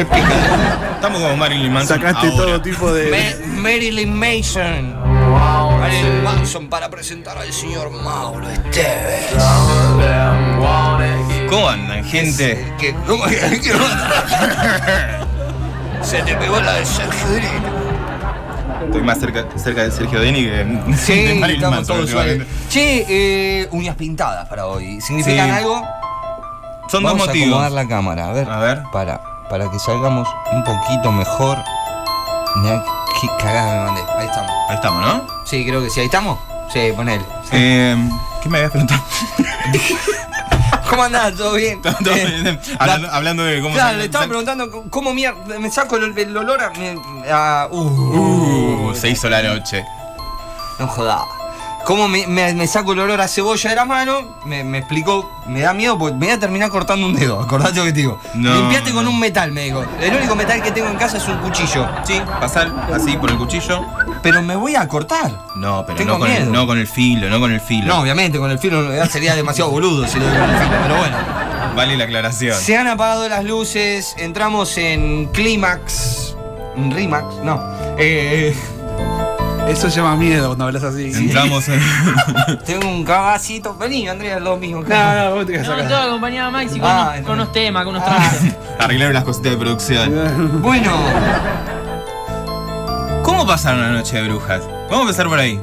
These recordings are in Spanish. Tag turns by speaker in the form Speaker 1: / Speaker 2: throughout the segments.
Speaker 1: Estamos como Marilyn Manson.
Speaker 2: Sacaste
Speaker 1: ahora.
Speaker 2: todo tipo de.
Speaker 3: Ma- Marilyn Mason. Marilyn Manson para presentar al señor Mauro Esteves.
Speaker 1: ¿Cómo andan, gente?
Speaker 3: ¿cómo que- que- Se te pegó la de Sergio Denis.
Speaker 1: Estoy más cerca, cerca de Sergio Deni que de
Speaker 3: Sí,
Speaker 1: Marilyn
Speaker 3: estamos
Speaker 1: Manson.
Speaker 3: Che, eh, uñas pintadas para hoy. ¿Significan
Speaker 1: Sí.
Speaker 3: algo?
Speaker 1: Son
Speaker 3: Vamos
Speaker 1: dos
Speaker 3: a
Speaker 1: motivos.
Speaker 3: acomodar la cámara, a ver.
Speaker 1: A ver.
Speaker 3: Para, para que salgamos un poquito mejor. Mirá qué cagada me mandé. Ahí estamos.
Speaker 1: Ahí estamos, ¿no?
Speaker 3: Sí, creo que sí. ¿Ahí estamos? Sí, ponele. Sí.
Speaker 1: Eh, ¿Qué me habías preguntado?
Speaker 3: ¿Cómo andás? ¿Todo bien?
Speaker 1: Todo
Speaker 3: Eh,
Speaker 1: bien. hablando, hablando de cómo
Speaker 3: Claro, le estaba preguntando cómo mierda me saco el, el olor a. me- a- uh,
Speaker 1: Uh, se hizo la noche.
Speaker 3: no joda. ¿Cómo me, me- me saco el olor a cebolla de la mano? Me, me explicó, me da miedo porque me voy a terminar cortando un dedo. Acordate lo que te digo.
Speaker 1: No,
Speaker 3: Limpiate con un metal, me dijo. El único metal que tengo en casa es un cuchillo.
Speaker 1: Sí, pasar así por el cuchillo.
Speaker 3: Pero me voy a cortar.
Speaker 1: No, pero
Speaker 3: Tengo
Speaker 1: no con, el,
Speaker 3: miedo.
Speaker 1: no con el filo, no con el filo.
Speaker 3: No, obviamente, con el filo sería demasiado boludo si lo doy con el filo, pero bueno.
Speaker 1: Vale la aclaración.
Speaker 3: Se han apagado las luces, entramos en clímax. ¿En Rimax? No. Eh,
Speaker 2: Eso llama miedo cuando hablas así.
Speaker 1: Entramos en.
Speaker 3: tengo un cabacito. Vení, Andrea, lo mismo.
Speaker 2: No, no, vos te quedas
Speaker 4: No, a Maxi con,
Speaker 3: Ah,
Speaker 4: unos, con unos temas, con unos
Speaker 3: Ah,
Speaker 4: trabajos.
Speaker 1: Arreglar unas cositas de producción.
Speaker 3: bueno,
Speaker 1: ¿Cómo pasaron la noche de brujas? Vamos a empezar por ahí.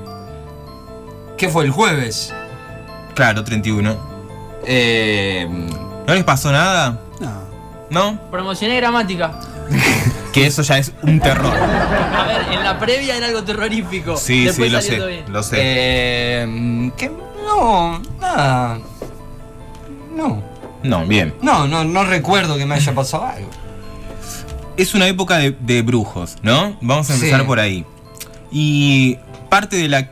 Speaker 3: ¿qué fue el jueves?
Speaker 1: Claro, 31.
Speaker 3: Eh,
Speaker 1: ¿No les pasó nada?
Speaker 2: No.
Speaker 1: ¿No?
Speaker 4: Promocioné gramática.
Speaker 1: Que eso ya es un terror.
Speaker 4: A ver, en la previa era algo terrorífico.
Speaker 1: Sí,
Speaker 4: Después
Speaker 1: sí, lo sé.
Speaker 4: bien.
Speaker 1: Lo sé.
Speaker 3: eh, ¿qué? No, nada. No.
Speaker 1: No, bien.
Speaker 3: No, no, no recuerdo que me haya pasado algo.
Speaker 1: Es una época de, de brujos, ¿no? Vamos a empezar
Speaker 3: Sí.
Speaker 1: por ahí. Y parte de la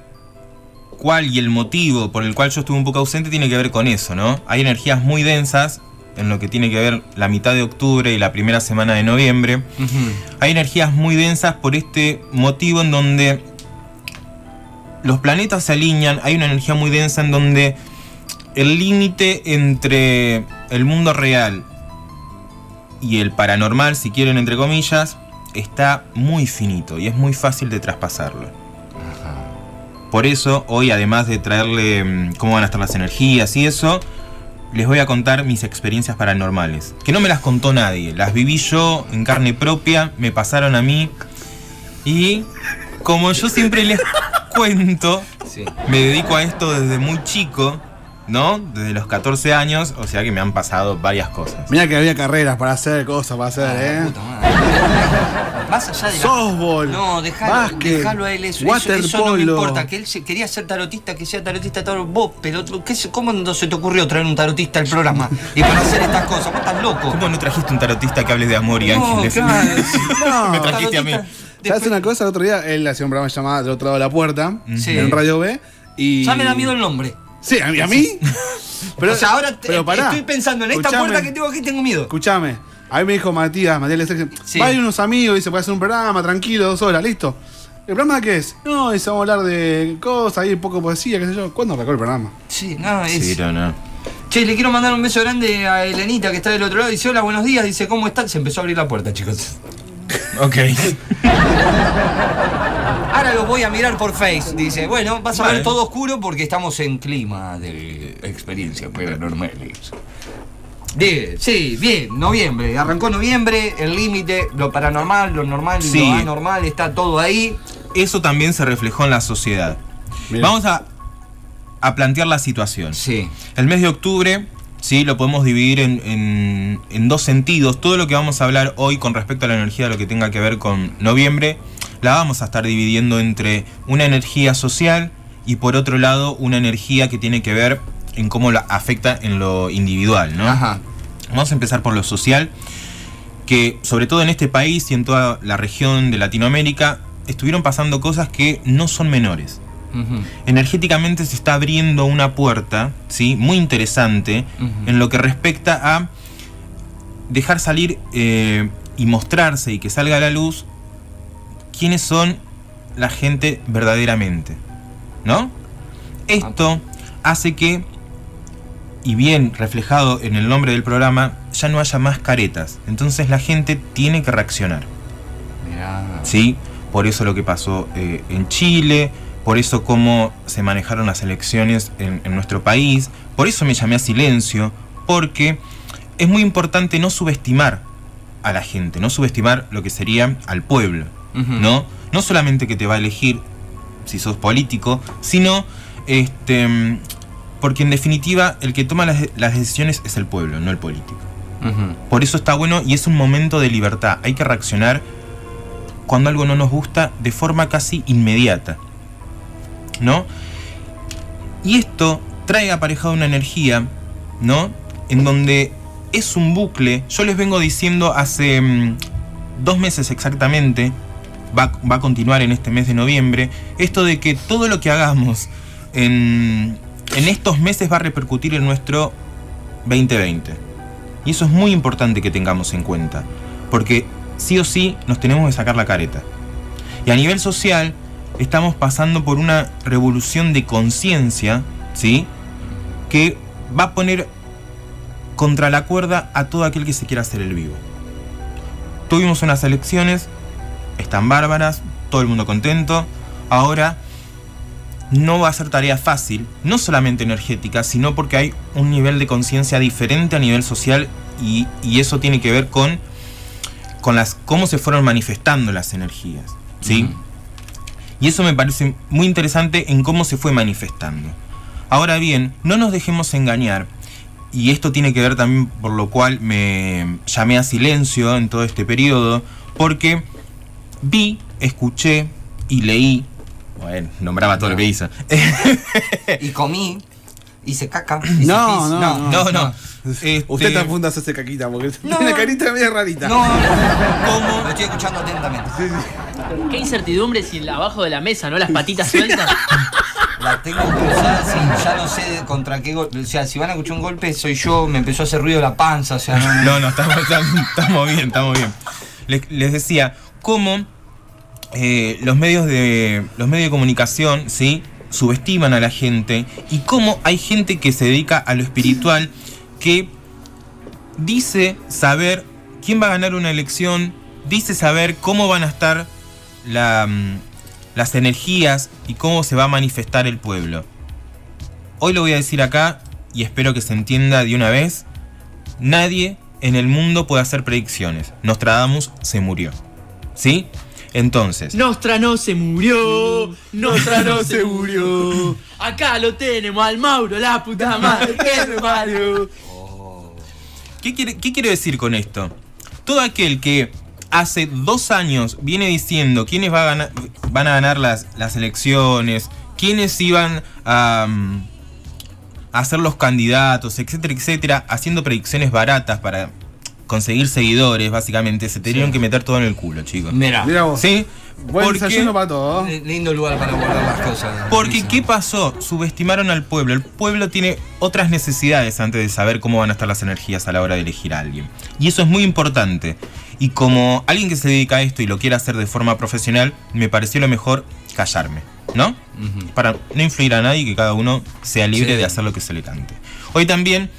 Speaker 1: cual y el motivo por el cual yo estuve un poco ausente tiene que ver con eso, ¿no? Hay energías muy densas en lo que tiene que ver la mitad de octubre y la primera semana de noviembre. Hay energías muy densas por este motivo en donde los planetas se alinean, hay una energía muy densa en donde el límite entre el mundo real y el paranormal, si quieren entre comillas, está muy finito y es muy fácil de traspasarlo. Por eso, hoy, además de traerle mm, cómo van a estar las energías y eso, les voy a contar mis experiencias paranormales. Que no me las contó nadie, las viví yo en carne propia, me pasaron a mí. Y como yo siempre les cuento,
Speaker 3: Sí.
Speaker 1: me dedico a esto desde muy chico, ¿no? Desde los 14 años, o sea que me han pasado varias cosas.
Speaker 2: Mira que había carreras para hacer, cosas para hacer, ¿eh?
Speaker 3: Más allá de la-
Speaker 2: Softball.
Speaker 3: No, dejalo,
Speaker 2: básquet,
Speaker 3: dejalo a él eso. Eso, eso no me
Speaker 2: waterpolo.
Speaker 3: importa. Que él se- quería ser tarotista, que sea tarotista todo. Vos, pero ¿qué se- ¿cómo no se te ocurrió traer un tarotista al programa? Y para hacer estas cosas, vos estás loco.
Speaker 1: ¿Cómo no trajiste un tarotista que hable de amor y
Speaker 3: No,
Speaker 1: ángeles?
Speaker 3: claro.
Speaker 2: No.
Speaker 1: me trajiste a mí.
Speaker 2: ¿Sabes una cosa? El otro día él hacía un programa llamado Del otro lado de la puerta,
Speaker 3: Sí.
Speaker 2: en Radio B. Y...
Speaker 3: Ya me da miedo el nombre.
Speaker 2: Sí, a mí. ¿A mí? Pero,
Speaker 3: o sea, ahora
Speaker 2: pero pará.
Speaker 3: estoy pensando en esta puerta que tengo aquí, tengo miedo.
Speaker 2: Escuchame. A mí me dijo Matías, Matías Lezek,
Speaker 3: Sí.
Speaker 2: va a ir unos amigos y se puede hacer un programa tranquilo, dos horas, listo. ¿El programa qué es? No, dice, vamos a hablar de cosas, ahí poco poesía, qué sé yo. ¿Cuándo arrancó el programa?
Speaker 3: Sí, no, es.
Speaker 1: Sí, no, no.
Speaker 3: Che, le quiero mandar un beso grande a Elenita que está del otro lado. Dice, hola, buenos días. Dice, ¿cómo están? Se empezó a abrir la puerta, chicos.
Speaker 1: Ok.
Speaker 3: Ahora lo voy a mirar por Face. Dice, bueno, vas a
Speaker 1: Vale.
Speaker 3: ver todo oscuro porque estamos en clima de experiencias paranormales. De, sí, bien, noviembre. Arrancó noviembre, el límite, lo paranormal, lo normal y
Speaker 1: Sí.
Speaker 3: lo anormal, está todo ahí.
Speaker 1: Eso también se reflejó en la sociedad. Vamos a, a plantear la situación.
Speaker 3: Sí.
Speaker 1: El mes de octubre, sí, lo podemos dividir en, en- en dos sentidos. Todo lo que vamos a hablar hoy con respecto a la energía, lo que tenga que ver con noviembre, la vamos a estar dividiendo entre una energía social y por otro lado una energía que tiene que ver en cómo la afecta en lo individual, ¿no?
Speaker 3: Ajá.
Speaker 1: Vamos a empezar por lo social, que sobre todo en este país y en toda la región de Latinoamérica estuvieron pasando cosas que no son menores. Energéticamente se está abriendo una puerta, ¿sí? Muy interesante en lo que respecta a dejar salir eh, y mostrarse y que salga a la luz quiénes son la gente verdaderamente, ¿no? Esto hace que y bien reflejado en el nombre del programa, ya no haya más caretas. Entonces la gente tiene que reaccionar.
Speaker 3: Mirá.
Speaker 1: ¿sí? Por eso lo que pasó eh, en Chile, por eso cómo se manejaron las elecciones en, en nuestro país, por eso me llamé a silencio, porque es muy importante no subestimar a la gente, no subestimar lo que sería al pueblo. ¿no? No solamente que te va a elegir si sos político, sino este porque en definitiva el que toma las, las decisiones es el pueblo, no el político. Por eso está bueno y es un momento de libertad. Hay que reaccionar cuando algo no nos gusta de forma casi inmediata. ¿No? Y esto trae aparejado una energía, ¿no? En donde es un bucle. Yo les vengo diciendo hace mm, dos meses exactamente, va, va a continuar en este mes de noviembre, esto de que todo lo que hagamos en, en estos meses va a repercutir en nuestro 2020. Y eso es muy importante que tengamos en cuenta, porque sí o sí nos tenemos que sacar la careta. Y a nivel social estamos pasando por una revolución de conciencia, ¿sí? Que va a poner contra la cuerda a todo aquel que se quiera hacer el vivo. Tuvimos unas elecciones, están bárbaras, todo el mundo contento. Ahora no va a ser tarea fácil, no solamente energética, sino porque hay un nivel de conciencia diferente a nivel social y, y eso tiene que ver con, con las, cómo se fueron manifestando las energías. ¿sí? Y eso me parece muy interesante en cómo se fue manifestando. Ahora bien, no nos dejemos engañar, y esto tiene que ver también por lo cual me llamé a silencio en todo este periodo, porque vi, escuché y leí, bueno, nombraba todo lo que hizo.
Speaker 3: Y comí, hice caca. hice
Speaker 2: No, no,
Speaker 3: no.
Speaker 1: No, no. Este,
Speaker 2: Usted está funda hace caquita porque
Speaker 3: No.
Speaker 2: tiene carita media rarita.
Speaker 3: No, no,
Speaker 1: ¿Cómo?
Speaker 3: Lo estoy escuchando atentamente.
Speaker 4: Qué incertidumbre si abajo de la mesa, ¿no? Las patitas sueltas.
Speaker 3: La tengo cruzada, sí, ya no sé contra qué golpe. O sea, si van a escuchar un golpe, soy yo, me empezó a hacer ruido la panza, o sea, no, no.
Speaker 1: Estamos, estamos- estamos bien, estamos bien. Les, les decía, cómo eh, los, medios de, los medios de comunicación, ¿sí? Subestiman a la gente y cómo hay gente que se dedica a lo espiritual que dice saber quién va a ganar una elección, dice saber cómo van a estar mm, las energías y cómo se va a manifestar el pueblo. Hoy lo voy a decir acá y espero que se entienda de una vez. Nadie en el mundo puede hacer predicciones. Nostradamus se murió. ¿Sí? Entonces,
Speaker 4: Nostra no se murió. Nostra no se murió. Acá lo tenemos al Mauro, la puta madre. me parió.
Speaker 1: ¿qué, quiere- qué quiero decir con esto? Todo aquel que hace dos años viene diciendo quiénes va a ganar- van a ganar las, las elecciones, quiénes iban a, mm, a ser los candidatos, etcétera, etcétera, haciendo predicciones baratas para conseguir seguidores, básicamente, se tenían que meter todo en el culo, chicos.
Speaker 3: Mira,
Speaker 2: Mira vos.
Speaker 1: ¿Sí?
Speaker 2: Buen
Speaker 1: Porque-
Speaker 2: desayuno para todo.
Speaker 3: li- lindo lugar para guardar las cosas.
Speaker 1: Porque. ¿qué pasó? Subestimaron al pueblo. El pueblo tiene otras necesidades antes de saber cómo van a estar las energías a la hora de elegir a alguien. Y eso es muy importante. Y como alguien que se dedica a esto y lo quiere hacer de forma profesional, me pareció lo mejor callarme, ¿no? Para no influir a nadie y que cada uno sea libre
Speaker 3: Sí.
Speaker 1: de hacer lo que se le cante. Hoy también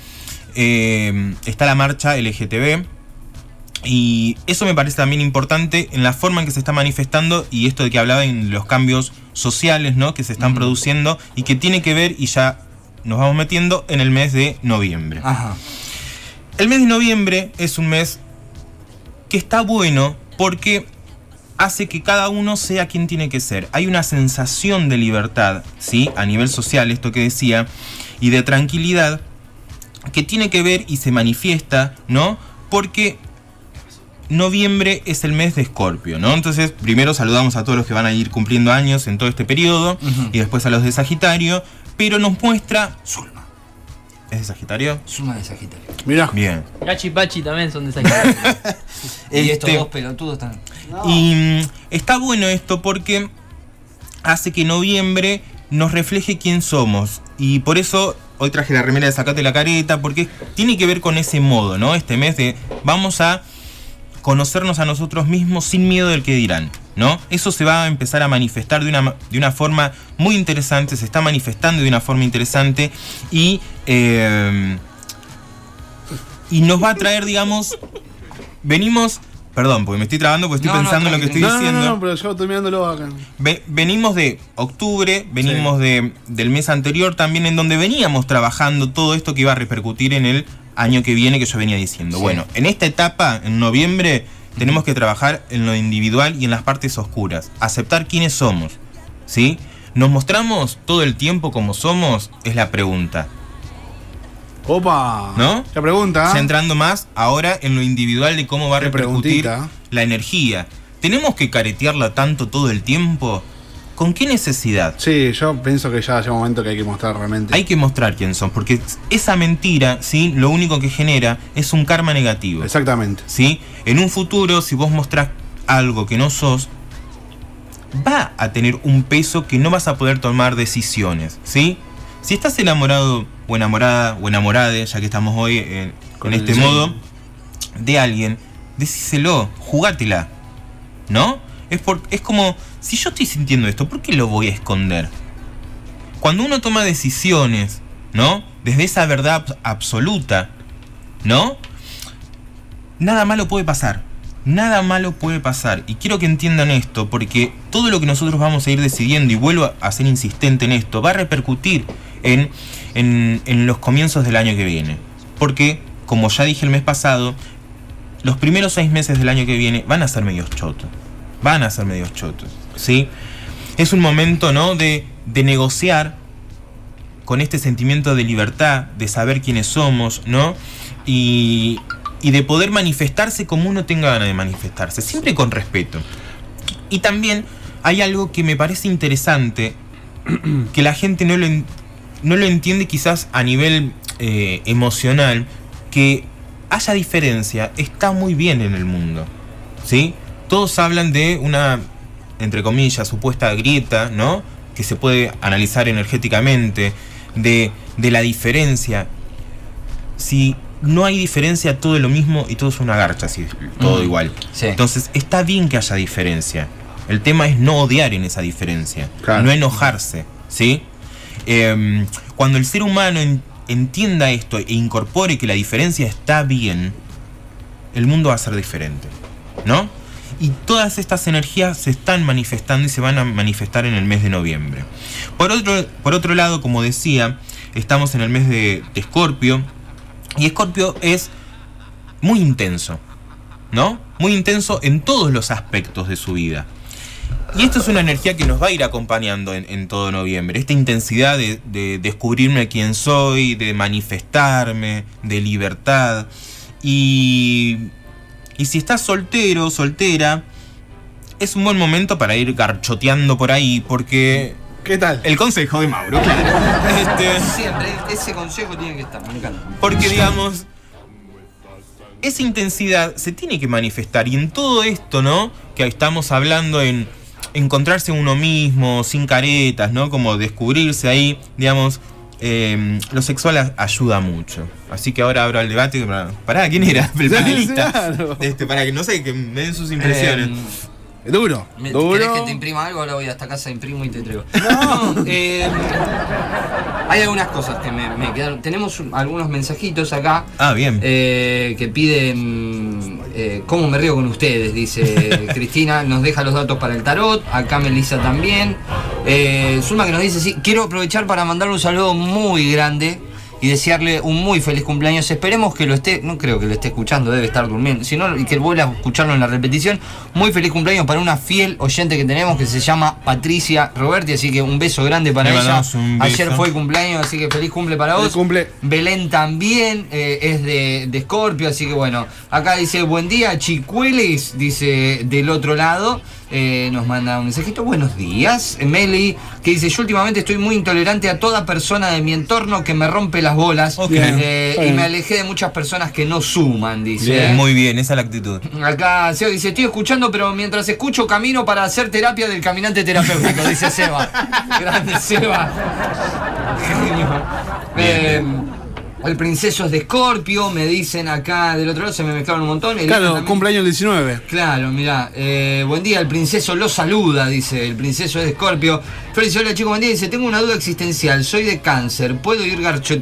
Speaker 1: eh, está la marcha LGTB. Y eso me parece también importante en la forma en que se está manifestando y esto de que hablaba en los cambios sociales ¿no? que se están produciendo y que tiene que ver, y ya nos vamos metiendo, en el mes de noviembre.
Speaker 3: Ajá.
Speaker 1: El mes de noviembre es un mes que está bueno porque hace que cada uno sea quien tiene que ser. Hay una sensación de libertad, ¿sí? A nivel social, esto que decía, y de tranquilidad que tiene que ver y se manifiesta, ¿no? Porque noviembre es el mes de Escorpio, ¿no? Entonces, primero saludamos a todos los que van a ir cumpliendo años en todo este periodo y después a los de Sagitario, pero nos muestra
Speaker 3: Zulma.
Speaker 1: ¿Es de Sagitario?
Speaker 3: Zulma de Sagitario.
Speaker 2: Mirá.
Speaker 1: Bien.
Speaker 4: Gachi Pachi también son de Sagitario.
Speaker 3: Y estos
Speaker 1: Este-
Speaker 3: dos pelotudos están.
Speaker 1: Y mm, está bueno esto porque hace que noviembre nos refleje quién somos. Y por eso hoy traje la remera de Sacate la Careta, porque tiene que ver con ese modo, ¿no? Este mes de vamos a conocernos a nosotros mismos sin miedo del que dirán. ¿no? Eso se va a empezar a manifestar de una, de una forma muy interesante, se está manifestando de una forma interesante y, eh, y nos va a traer, digamos, venimos, perdón, porque me estoy trabando porque estoy
Speaker 3: No, no,
Speaker 1: pensando en lo que estoy diciendo.
Speaker 2: no, no, pero yo acá.
Speaker 1: Ve- venimos de octubre, venimos de, del mes anterior también, en donde veníamos trabajando todo esto que iba a repercutir en el año que viene que yo venía diciendo.
Speaker 3: Sí.
Speaker 1: Bueno, en esta etapa, en noviembre, tenemos que trabajar en lo individual y en las partes oscuras. Aceptar quiénes somos. ¿Sí? ¿Nos mostramos todo el tiempo como somos? Es la pregunta.
Speaker 2: Opa.
Speaker 1: ¿No?
Speaker 2: La pregunta.
Speaker 1: Centrando más ahora en lo individual de cómo va a repercutir
Speaker 2: preguntita.
Speaker 1: la energía. ¿Tenemos que caretearla tanto todo el tiempo? ¿Con qué necesidad?
Speaker 2: Sí, yo pienso que ya llega un momento que hay que mostrar realmente.
Speaker 1: Hay que mostrar quién son, porque esa mentira, ¿sí? Lo único que genera es un karma negativo.
Speaker 2: Exactamente.
Speaker 1: ¿sí? En un futuro, si vos mostrás algo que no sos, va a tener un peso que no vas a poder tomar decisiones, ¿sí? Si estás enamorado o enamorada o enamorada, ya que estamos hoy en,
Speaker 2: Con
Speaker 1: en
Speaker 2: el
Speaker 1: este
Speaker 2: sí.
Speaker 1: modo, de alguien, decíselo, jugátela, ¿no? Es, por, es como, si yo estoy sintiendo esto, ¿por qué lo voy a esconder? Cuando uno toma decisiones, ¿no? Desde esa verdad abs- absoluta, ¿no? Nada malo puede pasar. Nada malo puede pasar. Y quiero que entiendan esto, porque todo lo que nosotros vamos a ir decidiendo, y vuelvo a ser insistente en esto, va a repercutir en, en, en los comienzos del año que viene. Porque, como ya dije el mes pasado, los primeros seis meses del año que viene van a ser medios chotos. Van a ser medios chotos. ¿Sí? Es un momento, ¿no? De, de negociar con este sentimiento de libertad, de saber quiénes somos, ¿no? Y, y de poder manifestarse como uno tenga ganas de manifestarse, siempre con respeto. Y también hay algo que me parece interesante, que la gente no lo, no lo entiende quizás a nivel eh, emocional, que haya diferencia está muy bien en el mundo, ¿sí? Todos hablan de una, entre comillas, supuesta grieta, ¿no? Que se puede analizar energéticamente, de, de la diferencia. Si no hay diferencia, todo es lo mismo y todo es una garcha, así, todo
Speaker 3: Mm,
Speaker 1: igual.
Speaker 3: sí.
Speaker 1: Entonces, está bien que haya diferencia. El tema es no odiar en esa diferencia,
Speaker 2: Claro.
Speaker 1: no enojarse, ¿sí? Em, cuando el ser humano en- entienda esto e incorpore que la diferencia está bien, el mundo va a ser diferente, ¿no? Y todas estas energías se están manifestando y se van a manifestar en el mes de noviembre. Por otro, por otro lado, como decía, estamos en el mes de Escorpio. Y Escorpio es muy intenso, ¿no? Muy intenso en todos los aspectos de su vida. Y esto es una energía que nos va a ir acompañando en, en todo noviembre. Esta intensidad de, de descubrirme quién soy, de manifestarme, de libertad. Y, y si estás soltero, soltera, es un buen momento para ir garchoteando por ahí, porque
Speaker 2: ¿Qué tal?
Speaker 1: el consejo de Mauro, claro. Este,
Speaker 3: Siempre, ese consejo tiene que estar, me encanta.
Speaker 1: porque digamos, esa intensidad se tiene que manifestar. Y en todo esto, ¿no? Que estamos hablando en encontrarse uno mismo, sin caretas, ¿no? Como descubrirse ahí, digamos. eh, lo sexual ayuda mucho. Así que ahora abro el debate. Para, pará, ¿quién era? El panelista.
Speaker 2: claro.
Speaker 1: Este, para que no sé, que me den sus impresiones.
Speaker 3: Eh,
Speaker 2: Es duro.
Speaker 3: ¿me-
Speaker 2: duro.
Speaker 3: ¿Querés que te imprima algo? Ahora voy hasta casa, imprimo y te entrego. No, eh, hay algunas cosas que me, me quedaron. Tenemos un- algunos mensajitos acá.
Speaker 1: ah, bien.
Speaker 3: eh, que piden eh, cómo me río con ustedes, dice Cristina, nos deja los datos para el tarot, acá Melissa también. Eh, Zulma que nos dice, sí, quiero aprovechar para mandarle un saludo muy grande y desearle un muy feliz cumpleaños. Esperemos que lo esté, no creo que lo esté escuchando, debe estar durmiendo, sino y que vuelva a escucharlo en la repetición. Muy feliz cumpleaños para una fiel oyente que tenemos que se llama Patricia Roberti, así que un beso grande para
Speaker 1: Le
Speaker 3: ella. Ayer fue el cumpleaños, así que feliz cumple para vos.
Speaker 2: cumple.
Speaker 3: Belén también eh, es de, de Scorpio, así que bueno, acá dice buen día, Chicueles, dice del otro lado, eh, nos manda un mensajito, buenos días, Meli, que dice, yo últimamente estoy muy intolerante a toda persona de mi entorno que me rompe las bolas
Speaker 1: Ok.
Speaker 3: eh, y me alejé de muchas personas que no suman, dice.
Speaker 1: Bien, muy bien, esa es la actitud.
Speaker 3: Acá Seba dice, estoy escuchando, pero mientras escucho camino para hacer terapia del caminante terapéutico, dice Seba. Grande Seba. Genio.
Speaker 1: Bien,
Speaker 3: Eh, El princeso es de Escorpio, me dicen acá del otro lado, se me mezclaron un montón.
Speaker 2: Claro, cumpleaños el 19.
Speaker 3: Claro, mirá, eh, buen día, el princeso lo saluda, dice, el princeso es de Escorpio. Flores, hola chicos, buen día, dice, tengo una duda existencial, soy de cáncer, ¿puedo ir garcho...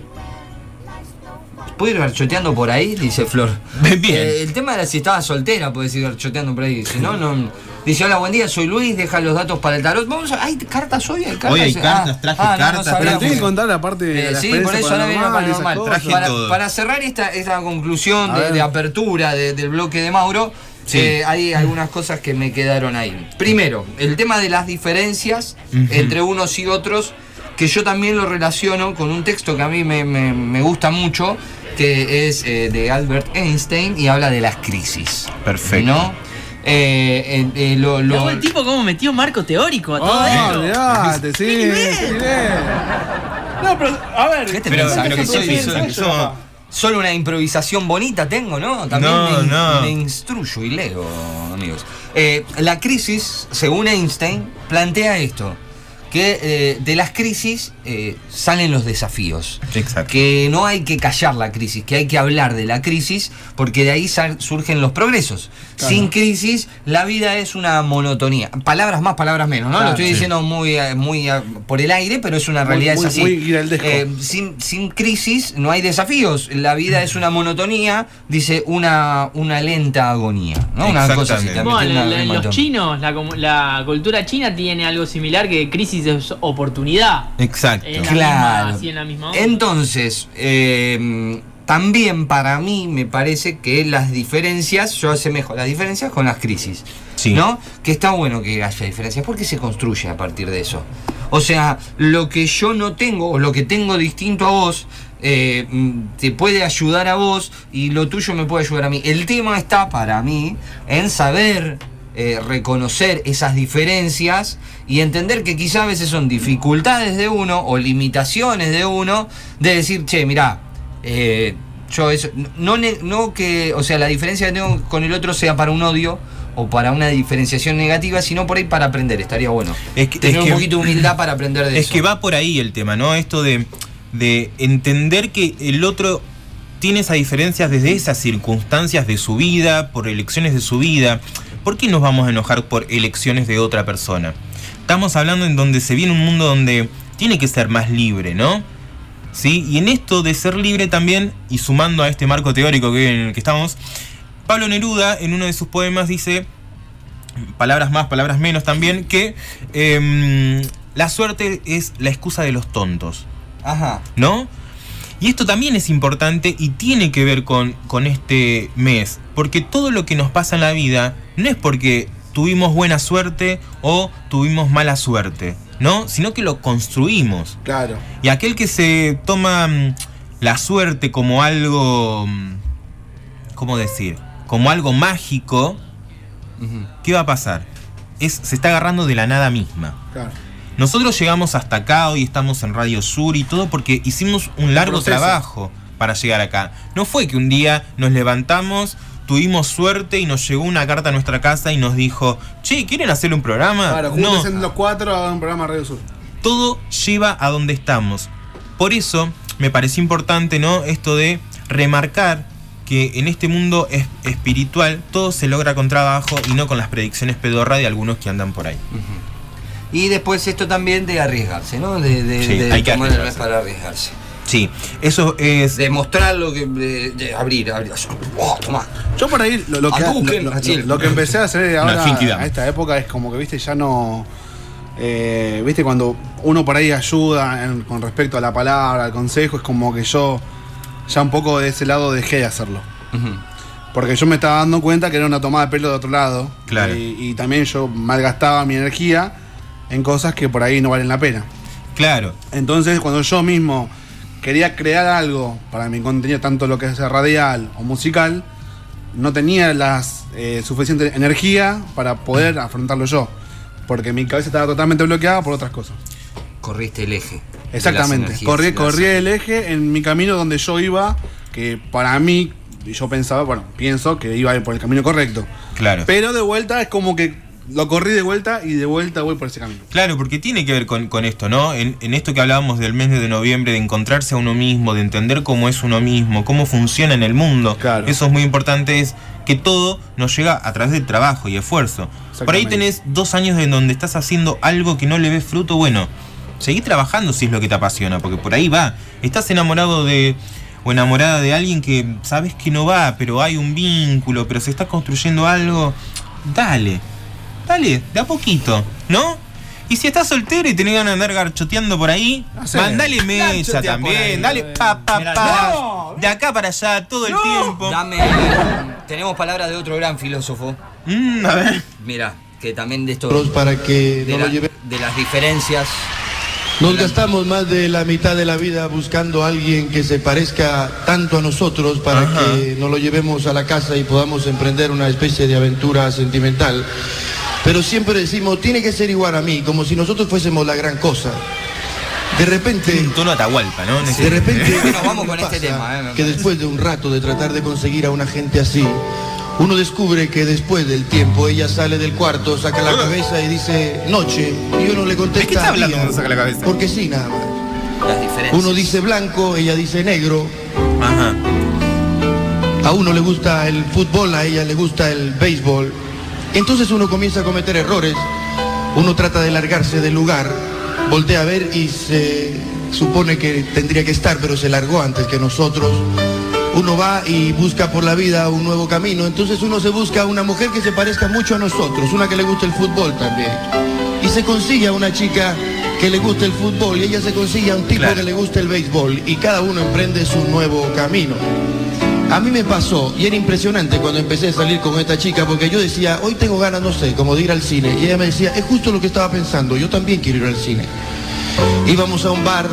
Speaker 3: ¿Puedo ir garchoteando por ahí? Dice Flor.
Speaker 1: Bien.
Speaker 3: Eh, el tema era si estaba soltera, puedes ir garchoteando por ahí. Si no, no. Dice, hola, buen día, soy Luis, deja los datos para el tarot. Vamos a... ¿Hay cartas hoy? ¿Hay cartas?
Speaker 1: Hoy hay cartas, traje cartas,
Speaker 3: sabía,
Speaker 2: Pero
Speaker 1: traje-
Speaker 2: tenés que contar la parte de
Speaker 3: eh,
Speaker 2: la
Speaker 3: sí, por eso ahora viene
Speaker 2: paranormal
Speaker 3: Para,
Speaker 1: todo.
Speaker 3: para cerrar esta, esta conclusión de, apertura de- del bloque de Mauro,
Speaker 1: Sí.
Speaker 3: eh, hay algunas cosas que me quedaron ahí. Primero, el tema de las diferencias entre unos y otros, que yo también lo relaciono con un texto que a mí me, me- me gusta mucho, que es eh, de Albert Einstein y habla de las crisis.
Speaker 1: Perfecto.
Speaker 3: ¿No? Eh, eh, eh, lo- lo-
Speaker 4: el tipo cómo metió marco teórico a todo
Speaker 2: Ah,
Speaker 4: esto.
Speaker 2: olvidate, sí.
Speaker 4: ¡Qué nivel!
Speaker 2: qué nivel. No, pero, a ver.
Speaker 3: ¿Qué te
Speaker 1: Pero
Speaker 3: pensás?
Speaker 1: pero
Speaker 3: que soy-
Speaker 1: soy-
Speaker 2: soy-
Speaker 3: Solo una improvisación bonita tengo, ¿no? También
Speaker 1: No,
Speaker 3: me,
Speaker 1: no.
Speaker 3: me instruyo y leo, amigos. Eh, la crisis, según Einstein, plantea esto, que eh, de las crisis eh, salen los desafíos.
Speaker 1: Exacto.
Speaker 3: Que no hay que callar la crisis, que hay que hablar de la crisis, porque de ahí surgen los progresos. Sin crisis, la vida es una monotonía. Palabras más, palabras menos, ¿no?
Speaker 2: Claro,
Speaker 3: Lo estoy
Speaker 2: sí.
Speaker 3: diciendo muy, eh, muy por el aire, pero es una
Speaker 2: Muy-
Speaker 3: realidad,
Speaker 2: muy-
Speaker 3: es así.
Speaker 2: muy.
Speaker 3: Eh, sin, sin crisis no hay desafíos. La vida es una monotonía, dice una, una lenta agonía. ¿no? Una cosa así. También
Speaker 4: Bueno, la- los chinos, la, la cultura china tiene algo similar que crisis es oportunidad.
Speaker 1: Exacto.
Speaker 4: En la
Speaker 3: Claro.
Speaker 4: misma- así en la misma onda.
Speaker 3: Entonces, eh, también para mí me parece que las diferencias, yo asemejo las diferencias con las crisis.
Speaker 1: Sí.
Speaker 3: ¿No? Que está bueno que haya diferencias, porque se construye a partir de eso. O sea, lo que yo no tengo, o lo que tengo distinto a vos, eh, mm, te puede ayudar a vos y lo tuyo me puede ayudar a mí. El tema está para mí en saber eh, reconocer esas diferencias y entender que quizá a veces son dificultades de uno o limitaciones de uno de decir, che, mirá, eh, yo eso, no, no que, o sea, la diferencia que tengo con el otro sea para un odio o para una diferenciación negativa, sino por ahí para aprender, estaría bueno.
Speaker 1: Es que-
Speaker 3: Tener
Speaker 1: es
Speaker 3: un poquito de humildad para aprender de
Speaker 1: Es
Speaker 3: eso.
Speaker 1: que va por ahí el tema, ¿no? Esto de, de entender que el otro tiene esas diferencias desde esas circunstancias de su vida, por elecciones de su vida. ¿Por qué nos vamos a enojar por elecciones de otra persona? Estamos hablando en donde se viene un mundo donde tiene que ser más libre, ¿no? ¿Sí? Y en esto de ser libre también, y sumando a este marco teórico que, en el que estamos, Pablo Neruda en uno de sus poemas dice, palabras más, palabras menos también, que em, la suerte es la excusa de los tontos,
Speaker 3: Ajá.
Speaker 1: ¿no? Y esto también es importante y tiene que ver con, con este mes, porque todo lo que nos pasa en la vida no es porque tuvimos buena suerte o tuvimos mala suerte, ¿no? Sino que lo construimos.
Speaker 2: Claro.
Speaker 1: Y aquel que se toma mm, la suerte como algo, mm, ¿cómo decir? Como algo mágico. ¿qué va a pasar? Es, se está agarrando de la nada misma.
Speaker 2: Claro.
Speaker 1: Nosotros llegamos hasta acá, hoy estamos en Radio Sur y todo porque hicimos un largo
Speaker 2: proceso.
Speaker 1: trabajo para llegar acá. No fue que un día nos levantamos, tuvimos suerte y nos llegó una carta a nuestra casa y nos dijo, che, ¿quieren hacer un programa?
Speaker 2: Claro,
Speaker 1: no,
Speaker 2: los cuatro a un programa Radio Sur.
Speaker 1: todo lleva a donde estamos. Por eso me pareció importante, ¿no? Esto de remarcar que en este mundo es- espiritual todo se logra con trabajo y no con las predicciones pedorras de algunos que andan por ahí.
Speaker 3: Y después esto también de arriesgarse, ¿no? De, de,
Speaker 1: Sí,
Speaker 3: de
Speaker 1: hay que
Speaker 3: tomar el
Speaker 1: arriesgarse.
Speaker 3: mes para arriesgarse.
Speaker 1: Sí, eso es...
Speaker 3: De mostrar lo que. De, de abrir, abrir. Oh.
Speaker 2: Yo por ahí lo, lo que, lo- lo- que empecé a hacer ahora
Speaker 1: Genkidama.
Speaker 2: a esta época es como que, viste, ya no. eh, viste, cuando uno por ahí ayuda en- con respecto a la palabra, al consejo, es como que yo ya un poco de ese lado dejé de hacerlo. Porque yo me estaba dando cuenta que era una tomada de pelo de otro lado.
Speaker 1: Claro.
Speaker 2: Y, y también yo malgastaba mi energía en cosas que por ahí no valen la pena.
Speaker 1: Claro,
Speaker 2: Entonces, cuando yo mismo quería crear algo para mi contenido, tanto lo que es radial o musical, no tenía la suficiente energía para poder afrontarlo yo. Porque mi cabeza estaba totalmente bloqueada por otras cosas.
Speaker 3: Corriste el eje. las
Speaker 2: Exactamente.
Speaker 3: energías
Speaker 2: Corrí,
Speaker 3: las-
Speaker 2: corrí el eje en mi camino donde yo iba, que para mí, yo pensaba, bueno, pienso que iba por el camino correcto.
Speaker 1: claro.
Speaker 2: Pero de vuelta es como que lo corrí de vuelta y de vuelta voy por ese camino.
Speaker 1: Claro, porque tiene que ver con, con esto, ¿no? En, en esto que hablábamos del mes de noviembre, de encontrarse a uno mismo, de entender cómo es uno mismo, cómo funciona en el mundo.
Speaker 2: Claro.
Speaker 1: Eso es muy importante, es que todo nos llega a través del trabajo y esfuerzo. Por ahí tenés dos años en donde estás haciendo algo que no le ves fruto, bueno, seguí trabajando si es lo que te apasiona, porque por ahí va. Estás enamorado de o enamorada de alguien que sabes que no va, pero hay un vínculo, pero se está construyendo algo, dale, dale, de a poquito, ¿no? Y si estás soltero y tenés ganas de andar garchoteando por ahí,
Speaker 2: Hacé.
Speaker 1: mandale mecha
Speaker 3: Garchotea por
Speaker 1: también,
Speaker 3: ahí,
Speaker 1: dale
Speaker 3: bebé.
Speaker 1: pa pa
Speaker 3: Mirá,
Speaker 1: pa,
Speaker 2: no.
Speaker 1: de acá para allá todo el tiempo.
Speaker 3: Dame. Tenemos palabras de otro gran filósofo.
Speaker 1: Mm, a ver.
Speaker 3: Mira, que también de esto.
Speaker 5: para que
Speaker 3: de,
Speaker 5: no
Speaker 3: la-
Speaker 5: lo lleve.
Speaker 3: de las diferencias.
Speaker 5: Nos gastamos más de la mitad de la vida buscando a alguien que se parezca tanto a nosotros para
Speaker 1: Ajá.
Speaker 5: que nos lo llevemos a la casa y podamos emprender una especie de aventura sentimental. Pero siempre decimos, tiene que ser igual a mí, como si nosotros fuésemos la gran cosa. De repente,
Speaker 1: Un tono Atahualpa, ¿no?
Speaker 5: de repente,
Speaker 3: Bueno, vamos con
Speaker 5: me
Speaker 3: este tema, eh,
Speaker 5: que después de un rato de tratar de conseguir a una gente así, uno descubre que después del tiempo ella sale del cuarto, saca la cabeza y dice noche, y uno le contesta
Speaker 1: ¿De qué está hablando cuando saca la cabeza?
Speaker 5: Porque sí, nada más.
Speaker 3: Las diferencias.
Speaker 5: Uno dice blanco, ella dice negro.
Speaker 1: Ajá.
Speaker 5: A uno le gusta el fútbol, a ella le gusta el béisbol. Entonces uno comienza a cometer errores. Uno trata de largarse del lugar, voltea a ver y se supone que tendría que estar, pero se largó antes que nosotros. Uno va y busca por la vida un nuevo camino. Entonces uno se busca una mujer que se parezca mucho a nosotros, una que le guste el fútbol también. Y se consigue a una chica que le guste el fútbol y ella se consigue a un tipo
Speaker 1: Claro.
Speaker 5: que le guste el béisbol y cada uno emprende su nuevo camino. A mí me pasó y era impresionante cuando empecé a salir con esta chica porque yo decía, hoy tengo ganas, no sé, como de ir al cine. Y ella me decía, es justo lo que estaba pensando, yo también quiero ir al cine. Íbamos a un bar,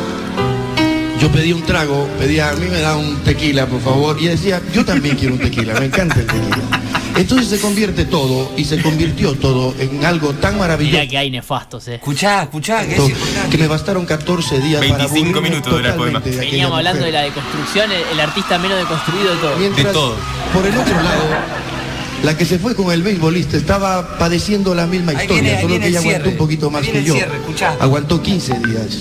Speaker 5: yo pedí un trago, pedía, a mí me da un tequila, por favor. Y ella decía, yo también quiero un tequila, me encanta el tequila. Entonces se convierte todo y se convirtió todo en algo tan maravilloso.
Speaker 4: Mirá que hay nefastos, eh.
Speaker 3: Escuchá, escuchá, que es
Speaker 5: que me bastaron 14 días para
Speaker 1: 25
Speaker 5: aburrirme
Speaker 1: minutos dura el poema.
Speaker 5: de
Speaker 4: Veníamos hablando
Speaker 5: mujer.
Speaker 4: de la deconstrucción, el, el artista menos deconstruido de todo.
Speaker 5: Mientras,
Speaker 1: De todo.
Speaker 5: por el otro lado, la que se fue con el beisbolista estaba padeciendo la misma
Speaker 3: Ahí
Speaker 5: historia,
Speaker 3: viene- ahí
Speaker 5: solo que ella
Speaker 3: el
Speaker 5: aguantó un poquito más que yo.
Speaker 3: cierre.
Speaker 5: Aguantó 15 días.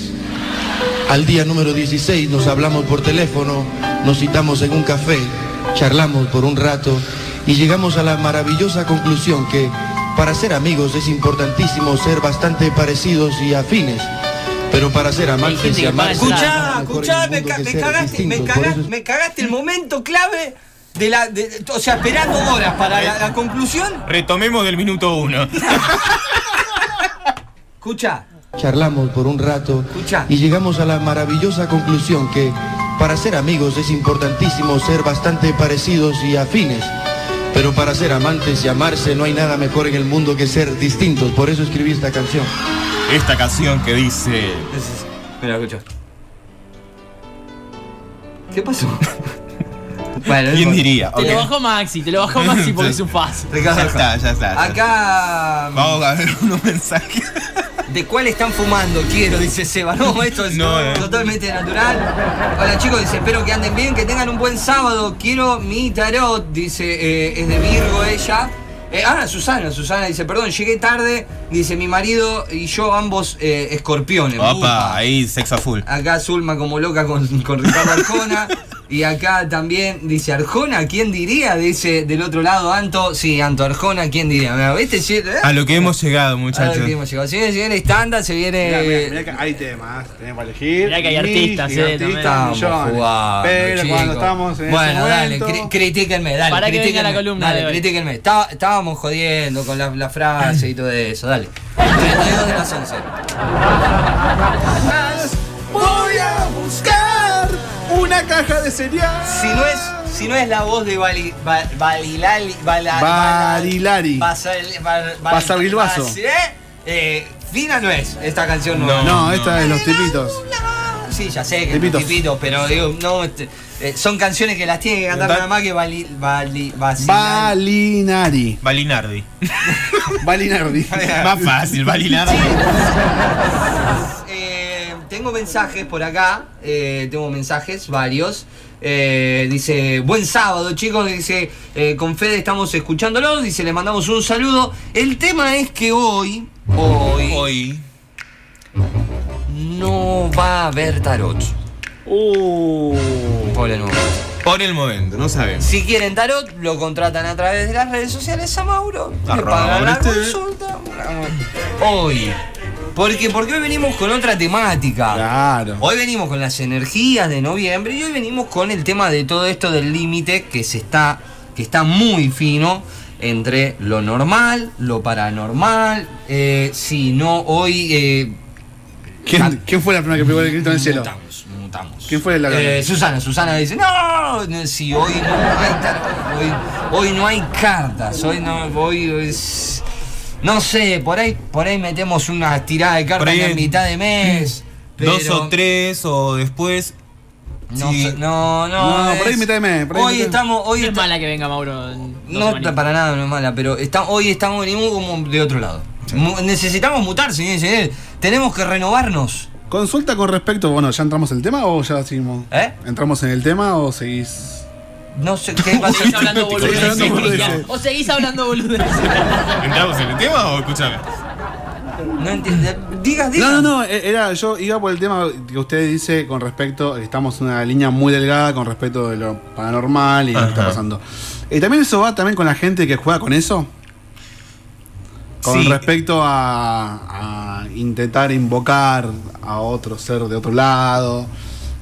Speaker 5: Al día número 16 nos hablamos por teléfono, nos citamos en un café, charlamos por un rato y llegamos a la maravillosa conclusión que para ser amigos es importantísimo ser bastante parecidos y afines. Pero para ser amantes y
Speaker 4: paga
Speaker 3: Escuchá, escuchá, me, ca- cagaste, me, cagaste,
Speaker 5: es-
Speaker 3: me cagaste el momento clave de la. de- o sea, esperando horas para la, la conclusión.
Speaker 1: Retomemos del minuto uno.
Speaker 3: Escuchá,
Speaker 5: charlamos por un rato
Speaker 3: Escucha.
Speaker 5: y llegamos a la maravillosa conclusión que para ser amigos es importantísimo ser bastante parecidos y afines. Pero para ser amantes y amarse no hay nada mejor en el mundo que ser distintos. Por eso escribí esta canción.
Speaker 1: Esta canción que dice.
Speaker 3: Mira, escucha. ¿Qué pasó? bueno, no
Speaker 1: ¿Quién diría?
Speaker 4: Te
Speaker 1: Ok.
Speaker 4: lo bajó Maxi, te lo bajó Maxi porque es un.
Speaker 3: Ricardo,
Speaker 1: Ya está, ya está. ya está.
Speaker 3: Acá.
Speaker 1: Vamos a ver unos mensajes.
Speaker 3: ¿De cuál están fumando? Quiero, dice Seba. No, esto es
Speaker 1: No, eh.
Speaker 3: totalmente natural. Hola chicos, dice, espero que anden bien, que tengan un buen sábado. Quiero mi tarot, dice, eh, es de Virgo ella. Eh, ah, Susana, Susana dice, perdón, llegué tarde. Dice, mi marido y yo ambos eh, escorpiones.
Speaker 1: Opa,
Speaker 3: Upa.
Speaker 1: ahí sexo a full.
Speaker 3: Acá Zulma como loca con, con Ricardo Arjona. Y acá también dice Arjona, ¿quién diría? Dice del otro lado Anto. Sí, Anto Arjona, ¿quién diría? ¿Viste? ¿eh?
Speaker 1: A lo que hemos llegado,
Speaker 3: A ver
Speaker 1: muchachos.
Speaker 3: que hemos llegado. Se viene, se viene estándar, se viene.
Speaker 2: Mirá, mirá, mirá que hay temas, tenés para elegir.
Speaker 4: Mirá que hay artistas, eh,
Speaker 2: artistas,
Speaker 3: jugando,
Speaker 2: Pero
Speaker 3: chicos.
Speaker 2: cuando estamos en
Speaker 3: Bueno,
Speaker 2: ese
Speaker 3: dale,
Speaker 2: momento,
Speaker 3: cri- critíquenme, dale.
Speaker 4: Para que venga la columna
Speaker 3: Dale,
Speaker 4: de hoy.
Speaker 3: critíquenme. Está- estábamos jodiendo con la, la frase y todo eso, dale. 32 de las 11.
Speaker 2: voy a buscar caja de cereal.
Speaker 3: Si no es, si no es la voz de Bali, Ba- Balilali, Bala-
Speaker 2: Barilari.
Speaker 3: Basal- Bal- Bal-
Speaker 2: Basavilbaso.
Speaker 3: Bas- ¿eh? Eh, Fina no es esta canción no.
Speaker 1: No.
Speaker 2: No, esta es los tipitos.
Speaker 3: Sí, ya sé que
Speaker 2: Tipitos.
Speaker 3: es tipito, pero digo, no, este, eh, son canciones que las tiene que cantar
Speaker 1: Da-
Speaker 3: nada más que Bali, Bali.
Speaker 2: Balinari.
Speaker 1: Balinardi.
Speaker 2: Balinardi.
Speaker 1: Más fácil, Balinardi.
Speaker 3: Tengo mensajes por acá, eh, tengo mensajes varios. Eh, dice, buen sábado chicos, dice, eh, con Fede estamos escuchándolo, dice, le mandamos un saludo. El tema es que hoy, hoy,
Speaker 1: Hoy.
Speaker 3: no va a haber tarot.
Speaker 4: Uh.
Speaker 3: Por el momento.
Speaker 1: Por el momento, no sabemos.
Speaker 3: Si quieren tarot, lo contratan a través de las redes sociales a Mauro. Le
Speaker 1: Arroba
Speaker 3: pagan la consulta. Hoy. Porque, porque hoy venimos con otra temática.
Speaker 2: Claro.
Speaker 3: Hoy venimos con las energías de noviembre y hoy venimos con el tema de todo esto del límite que se está, que está muy fino entre lo normal, lo paranormal. Eh, si no, hoy eh,
Speaker 2: ¿Quién, quién fue la primera que pegó el grito en el cielo?
Speaker 3: mutamos, mutamos.
Speaker 2: ¿Quién fue la que-
Speaker 3: Eh, Susana, Susana dice, no, si hoy no hay hoy, hoy no hay cartas, hoy no, hoy es- no sé, por ahí, por ahí metemos una tirada de cartas en mitad de mes.
Speaker 1: Dos
Speaker 3: pero-
Speaker 1: o tres o después.
Speaker 3: No,
Speaker 1: Sí.
Speaker 3: no, no.
Speaker 2: No, por ahí
Speaker 3: es-
Speaker 2: mitad de mes, por ahí
Speaker 3: Hoy
Speaker 2: mitad
Speaker 3: estamos, hoy
Speaker 4: No es
Speaker 3: está-
Speaker 4: mala que venga Mauro. dos
Speaker 3: no para nada, no es mala, pero está, hoy estamos venimos como de otro lado. Necesitamos mutar, señor y señores. Tenemos que renovarnos.
Speaker 2: Consulta con respecto, bueno, ¿ya entramos en el tema o ya seguimos?
Speaker 3: ¿Eh?
Speaker 2: ¿Entramos en el tema o seguís?
Speaker 3: No sé qué va a
Speaker 4: Seguís
Speaker 3: ser.
Speaker 4: hablando boludeces. O seguís hablando boludeces.
Speaker 1: ¿Entramos en el tema o escúchame?
Speaker 3: No entiendo. Digas, digas.
Speaker 2: No, no, no, e- era, yo iba por el tema que usted dice con respecto, estamos en una línea muy delgada con respecto de lo paranormal y lo que está pasando. Eh, también eso va también con la gente que juega con eso. Con
Speaker 1: Sí.
Speaker 2: respecto a, a intentar invocar a otro ser de otro lado.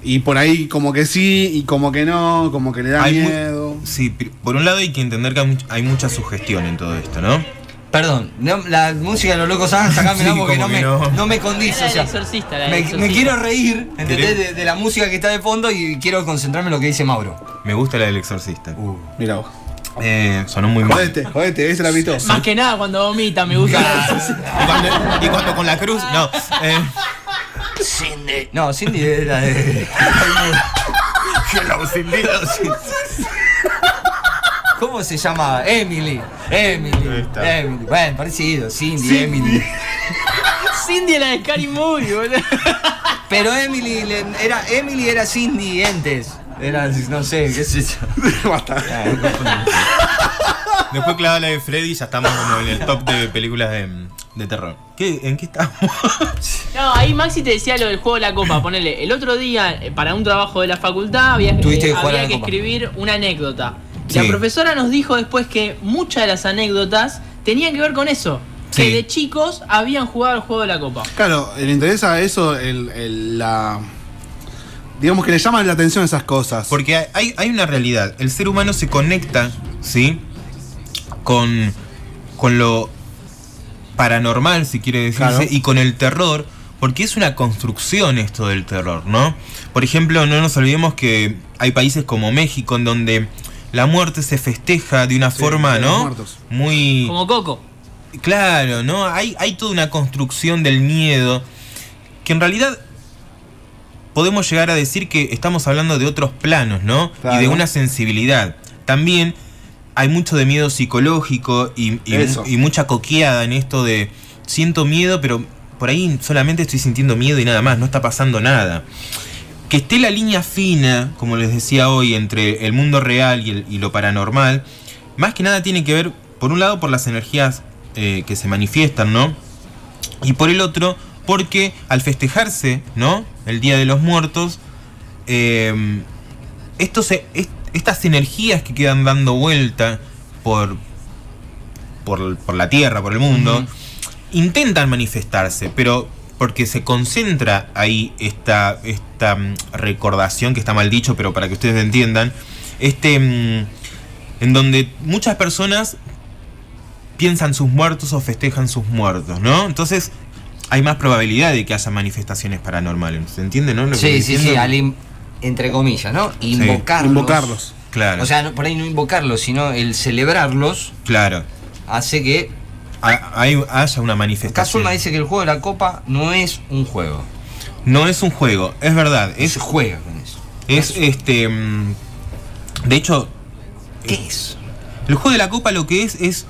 Speaker 2: Y por ahí como que sí y como que no, como que le da
Speaker 1: Hay
Speaker 2: miedo.
Speaker 1: Sí, por un lado hay que entender que hay much- hay mucha sugestión en todo esto, ¿no?
Speaker 3: Perdón, no, la música de los locos Adams, sacámela
Speaker 1: Sí,
Speaker 3: porque no me,
Speaker 1: no.
Speaker 3: no me condice. O sea,
Speaker 4: exorcista, la del
Speaker 3: me,
Speaker 4: exorcista.
Speaker 3: me quiero reír. De, de la música que está de fondo y quiero concentrarme en lo que dice Mauro.
Speaker 1: Me gusta la del exorcista.
Speaker 2: Mira vos.
Speaker 1: Eh, sonó muy mal.
Speaker 2: Jodete, jodete, ese la pito.
Speaker 4: Más que nada cuando vomita, me gusta.
Speaker 1: Y cuando, y cuando con la cruz, no. eh,
Speaker 3: Cindy. No, Cindy era de.
Speaker 1: Hello, Cindy.
Speaker 3: ¿Cómo se llamaba? Emily. Emily. Emily. Bueno, parecido. Cindy, Emily.
Speaker 4: Cindy era de Scary Movie, boludo.
Speaker 3: Pero Emily era, Emily era Cindy antes. Era, no sé, qué sé yo.
Speaker 2: Basta.
Speaker 1: Después clavada la de Freddy, ya estamos como en el top de películas de, de terror. ¿Qué, ¿En qué estamos?
Speaker 4: No, ahí Maxi te decía lo del juego de la copa. Ponele, el otro día, eh, para un trabajo de la facultad, había, eh,
Speaker 3: que
Speaker 4: había escribir una anécdota.
Speaker 1: Sí.
Speaker 4: La profesora nos dijo después que muchas de las anécdotas tenían que ver con eso. Que
Speaker 1: Sí.
Speaker 4: de chicos habían jugado al juego de la copa.
Speaker 2: Claro, le interesa eso, el, el- la. Digamos que le llaman la atención esas cosas.
Speaker 1: Porque hay- hay, hay una realidad. El ser humano se conecta, ¿sí? Con, con lo paranormal, si quiere decirse,
Speaker 2: Claro.
Speaker 1: y con el terror, porque es una construcción esto del terror, ¿no? Por ejemplo, no nos olvidemos que hay países como México en donde la muerte se festeja de una
Speaker 2: Sí,
Speaker 1: forma,
Speaker 2: de
Speaker 1: ¿no? Muy...
Speaker 4: Como Coco.
Speaker 1: Claro, ¿no? Hay, hay toda una construcción del miedo que en realidad podemos llegar a decir que estamos hablando de otros planos, ¿no?
Speaker 2: Claro.
Speaker 1: Y de una sensibilidad. También hay mucho de miedo psicológico y, y-
Speaker 2: Eso.
Speaker 1: y mucha coqueada en esto de siento miedo, pero por ahí solamente estoy sintiendo miedo y nada más, no está pasando nada. Que esté la línea fina, como les decía hoy, entre el mundo real y, el- y lo paranormal, más que nada tiene que ver, por un lado, por las energías eh, que se manifiestan, ¿no? Y por el otro, porque al festejarse, ¿no? El Día de los Muertos, eh, estos, se- estas energías que quedan dando vuelta por, por, por la Tierra, por el mundo, intentan manifestarse, pero porque se concentra ahí esta, esta mm, recordación, que está mal dicho, pero para que ustedes entiendan, este, mm, en donde muchas personas piensan sus muertos o festejan sus muertos, ¿no? Entonces hay más probabilidad de que haya manifestaciones paranormales, ¿se entiende, no? Lo
Speaker 3: Sí, sí, sí, al entre comillas, ¿no? Invocarlos.
Speaker 2: Invocarlos.
Speaker 1: Claro,
Speaker 3: O sea, no- por ahí no invocarlos, sino el celebrarlos
Speaker 1: claro.
Speaker 3: hace que.
Speaker 1: Ha- hay- haya una manifestación.
Speaker 3: Zulma dice que el juego de la copa no es un juego.
Speaker 1: No es un juego, es verdad. Es,
Speaker 3: Se juega con eso.
Speaker 1: es este. mm, De hecho,
Speaker 3: ¿Qué es?
Speaker 1: el juego de la copa lo que es es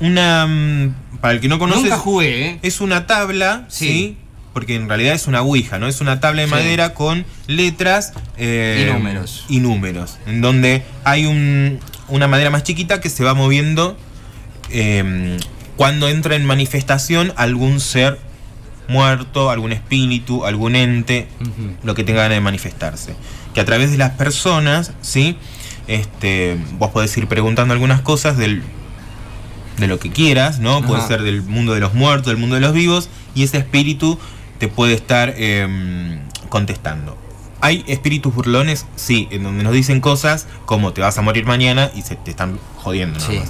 Speaker 1: una. mm, Para el que no conoce.
Speaker 3: Nunca jugué, ¿eh?
Speaker 1: Es una tabla,
Speaker 3: Sí.
Speaker 1: ¿sí? Porque en realidad es una ouija, ¿no? Es una tabla de
Speaker 3: Sí.
Speaker 1: madera con letras eh,
Speaker 3: Y números.
Speaker 1: y números, en donde hay un- una madera más chiquita que se va moviendo eh, cuando entra en manifestación algún ser muerto, algún espíritu, algún ente, lo que tenga ganas de manifestarse. Que a través de las personas, ¿sí? Este, vos podés ir preguntando algunas cosas del, de lo que quieras, ¿no? Puede ser del mundo de los muertos, del mundo de los vivos, y ese espíritu te puede estar em, contestando. ¿Hay espíritus burlones? Sí, en donde nos dicen cosas como te vas a morir mañana y se te están jodiendo.
Speaker 3: Sí.